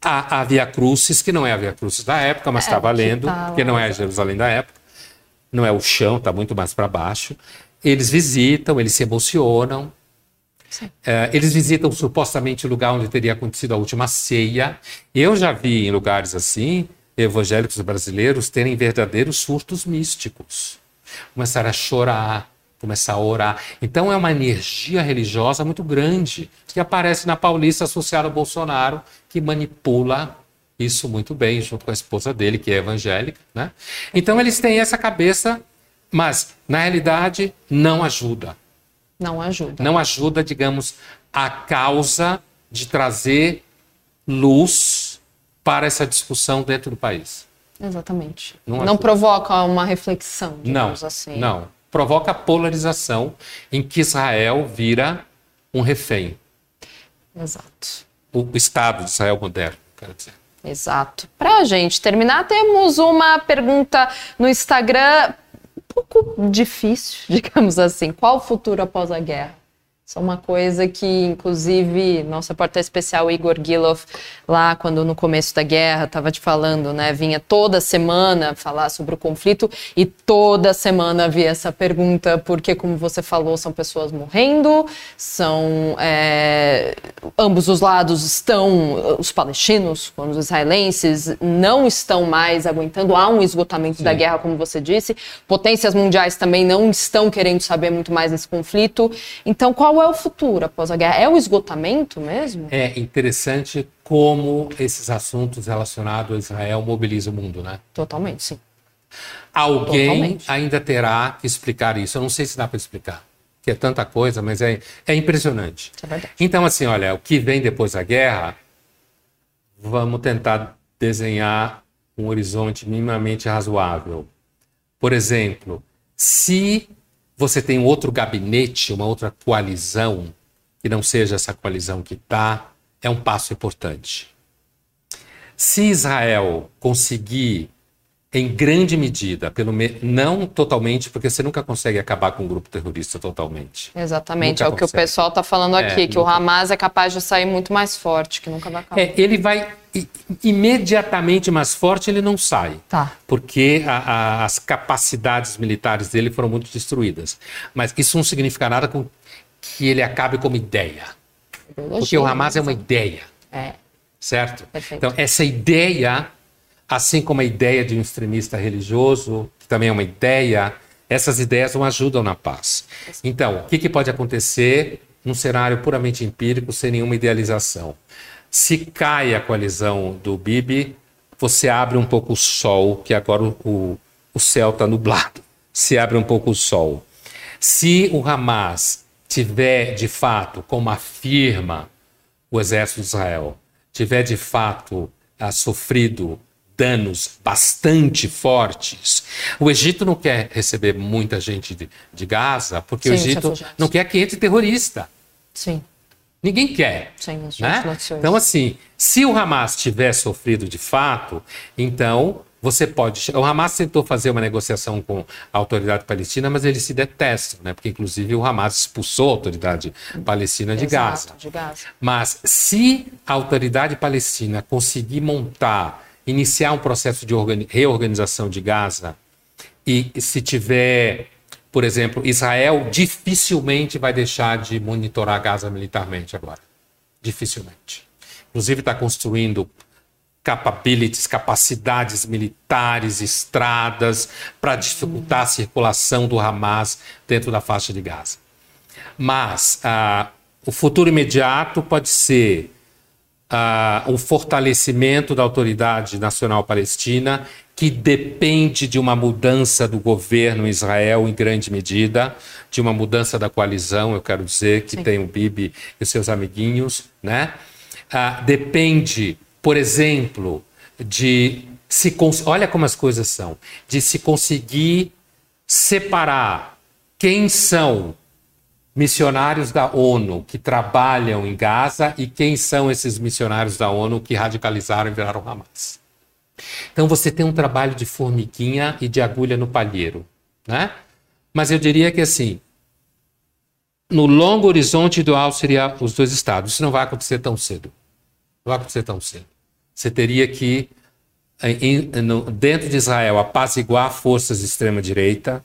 A, a Via Crucis, que não é a Via Crucis da época, mas É, está que valendo, tá porque não é lá. Jerusalém da época não é o chão, está muito mais para baixo. Eles visitam, eles se emocionam. Eh, eles visitam supostamente o lugar onde teria acontecido a última ceia. Eu já vi em lugares assim, evangélicos brasileiros terem verdadeiros surtos místicos. Começar a chorar, começar a orar. Então é uma energia religiosa muito grande que aparece na Paulista associada ao Bolsonaro, que manipula isso muito bem, junto com a esposa dele, que é evangélica. Né? Então eles têm essa cabeça, mas na realidade não ajuda. Não ajuda. Não ajuda, digamos, a causa de trazer luz para essa discussão dentro do país. Exatamente. Não Não, provoca uma reflexão, Não, digamos assim. não. Provoca polarização em que Israel vira um refém. Exato. O Estado de Israel moderno, quero dizer. Exato. Pra gente terminar, temos uma pergunta no Instagram um pouco difícil, digamos assim. Qual o futuro após a guerra? Isso é uma coisa que, inclusive, nosso repórter especial Igor Gilov, lá quando no começo da guerra, estava te falando, né? Vinha toda semana falar sobre o conflito e toda semana havia essa pergunta, porque, como você falou, são pessoas morrendo, são. é, ambos os lados estão, os palestinos, como os israelenses, não estão mais aguentando, há um esgotamento da guerra, como você disse, potências mundiais também não estão querendo saber muito mais desse conflito. Então, qual é o futuro após a guerra? É o esgotamento mesmo? É interessante como esses assuntos relacionados a Israel mobilizam o mundo, né? Totalmente, sim. Alguém Totalmente. ainda terá que explicar isso. Eu não sei se dá para explicar, que é tanta coisa, mas é, é impressionante. É. Então, assim, olha, o que vem depois da guerra, vamos tentar desenhar um horizonte minimamente razoável. Por exemplo, se você tem um outro gabinete, uma outra coalizão, que não seja essa coalizão que está, é um passo importante. Se Israel conseguir, em grande medida, pelo me... não totalmente, porque você nunca consegue acabar com um grupo terrorista totalmente. Exatamente, Nunca é o que o pessoal está falando É, aqui, que o nunca. Hamas é capaz de sair muito mais forte, que nunca vai acabar. É, ele vai imediatamente mais forte, ele não sai. Tá. Porque a- a- as capacidades militares dele foram muito destruídas. Mas isso não significa nada com que ele acabe como ideia. Porque o Hamas é uma ideia, É, certo? Perfeito. Então, essa ideia, assim como a ideia de um extremista religioso, que também é uma ideia, essas ideias não ajudam na paz. Então, o que, que pode acontecer num cenário puramente empírico, sem nenhuma idealização? Se cai a coalizão do Bibi, você abre um pouco o sol, que agora o, o, o céu está nublado. Se abre um pouco o sol. Se o Hamas tiver de fato, como afirma o exército de Israel, tiver de fato ah, sofrido danos bastante fortes. O Egito não quer receber muita gente de, de Gaza, porque Sim, o Egito não quer que entre terrorista. Sim. Ninguém quer. Sim, né? Então, assim, se o Hamas tiver sofrido de fato, então você pode. O Hamas tentou fazer uma negociação com a autoridade palestina, mas eles se detestam, né? Porque, inclusive, o Hamas expulsou a autoridade palestina de, Exato, Gaza. de Gaza. Mas se a autoridade palestina conseguir montar iniciar um processo de reorganização de Gaza e se tiver, por exemplo, Israel dificilmente vai deixar de monitorar Gaza militarmente agora. Dificilmente. Inclusive está construindo capabilities, capacidades militares, estradas, para dificultar a circulação do Hamas dentro da faixa de Gaza. Mas ah, o futuro imediato pode ser uh, um fortalecimento da autoridade nacional palestina, que depende de uma mudança do governo em Israel em grande medida, de uma mudança da coalizão, eu quero dizer, que Sim. tem o Bibi e seus amiguinhos, né? Uh, depende, por exemplo, de se olha como as coisas são, de se conseguir separar quem são missionários da ONU que trabalham em Gaza e quem são esses missionários da ONU que radicalizaram e viraram Hamas. Então você tem um trabalho de formiguinha e de agulha no palheiro, né? Mas eu diria que assim, no longo horizonte ideal seria os dois estados. Isso não vai acontecer tão cedo. Não vai acontecer tão cedo. Você teria que em, no, dentro de Israel apaziguar forças de extrema direita,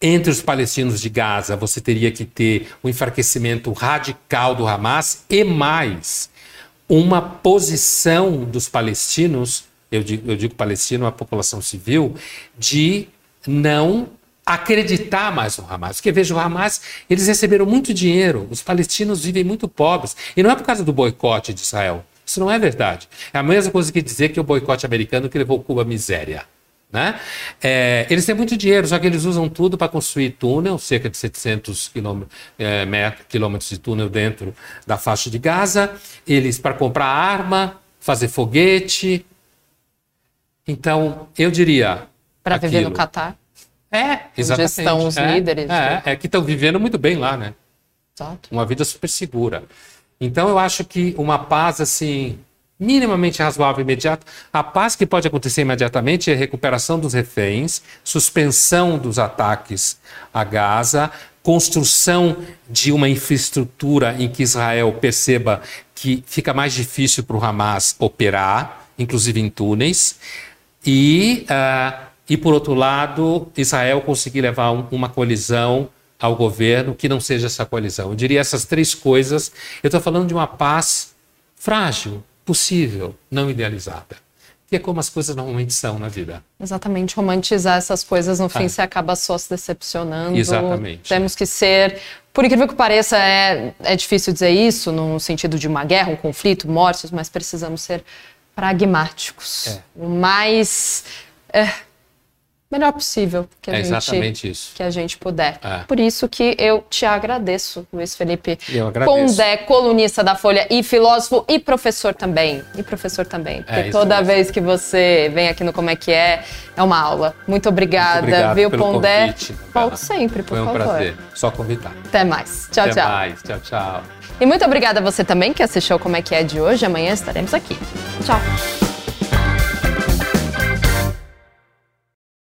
entre os palestinos de Gaza, você teria que ter um enfraquecimento radical do Hamas e mais uma posição dos palestinos, eu digo, eu digo palestino, a população civil, de não acreditar mais no Hamas. Porque veja, o Hamas, eles receberam muito dinheiro, os palestinos vivem muito pobres. E não é por causa do boicote de Israel. Isso não é verdade. É a mesma coisa que dizer que o boicote americano que levou Cuba à miséria. Né? É, eles têm muito dinheiro, só que eles usam tudo para construir túnel, cerca de 700 quilômetros, é, quilômetros de túnel dentro da faixa de Gaza, eles para comprar arma, fazer foguete. Então, eu diria. Para viver no Catar? É, exatamente. Onde estão os é, líderes. É, é que estão vivendo muito bem lá, né? Exato. Uma vida super segura. Então, eu acho que uma paz assim minimamente razoável e imediato. A paz que pode acontecer imediatamente é recuperação dos reféns, suspensão dos ataques a Gaza, construção de uma infraestrutura em que Israel perceba que fica mais difícil para o Hamas operar, inclusive em túneis, e, uh, e por outro lado, Israel conseguir levar um, uma colisão ao governo que não seja essa coalizão. Eu diria essas três coisas. Eu estou falando de uma paz frágil, possível, não idealizada. Que é como as coisas normalmente são na vida. Exatamente, romantizar essas coisas no fim ah. você acaba só se decepcionando. Exatamente. Temos que ser, por incrível que pareça, é, é difícil dizer isso no sentido de uma guerra, um conflito, mortes, mas precisamos ser pragmáticos. É. O mais. É, melhor possível que a, é gente. Que a gente puder. É. Por isso que eu te agradeço, Luiz Felipe eu agradeço. Pondé, colunista da Folha e filósofo e professor também. E professor também. É, porque toda mesmo. vez que você vem aqui no Como é que é, é uma aula. Muito obrigada, Muito obrigado viu, Pondé? Convite, Volte sempre, por Foi um favor. prazer. Só convidar. Até mais. Tchau, Até tchau. Mais. Tchau, tchau. E muito obrigada a você também que assistiu Como é que é de hoje. Amanhã estaremos aqui. Tchau.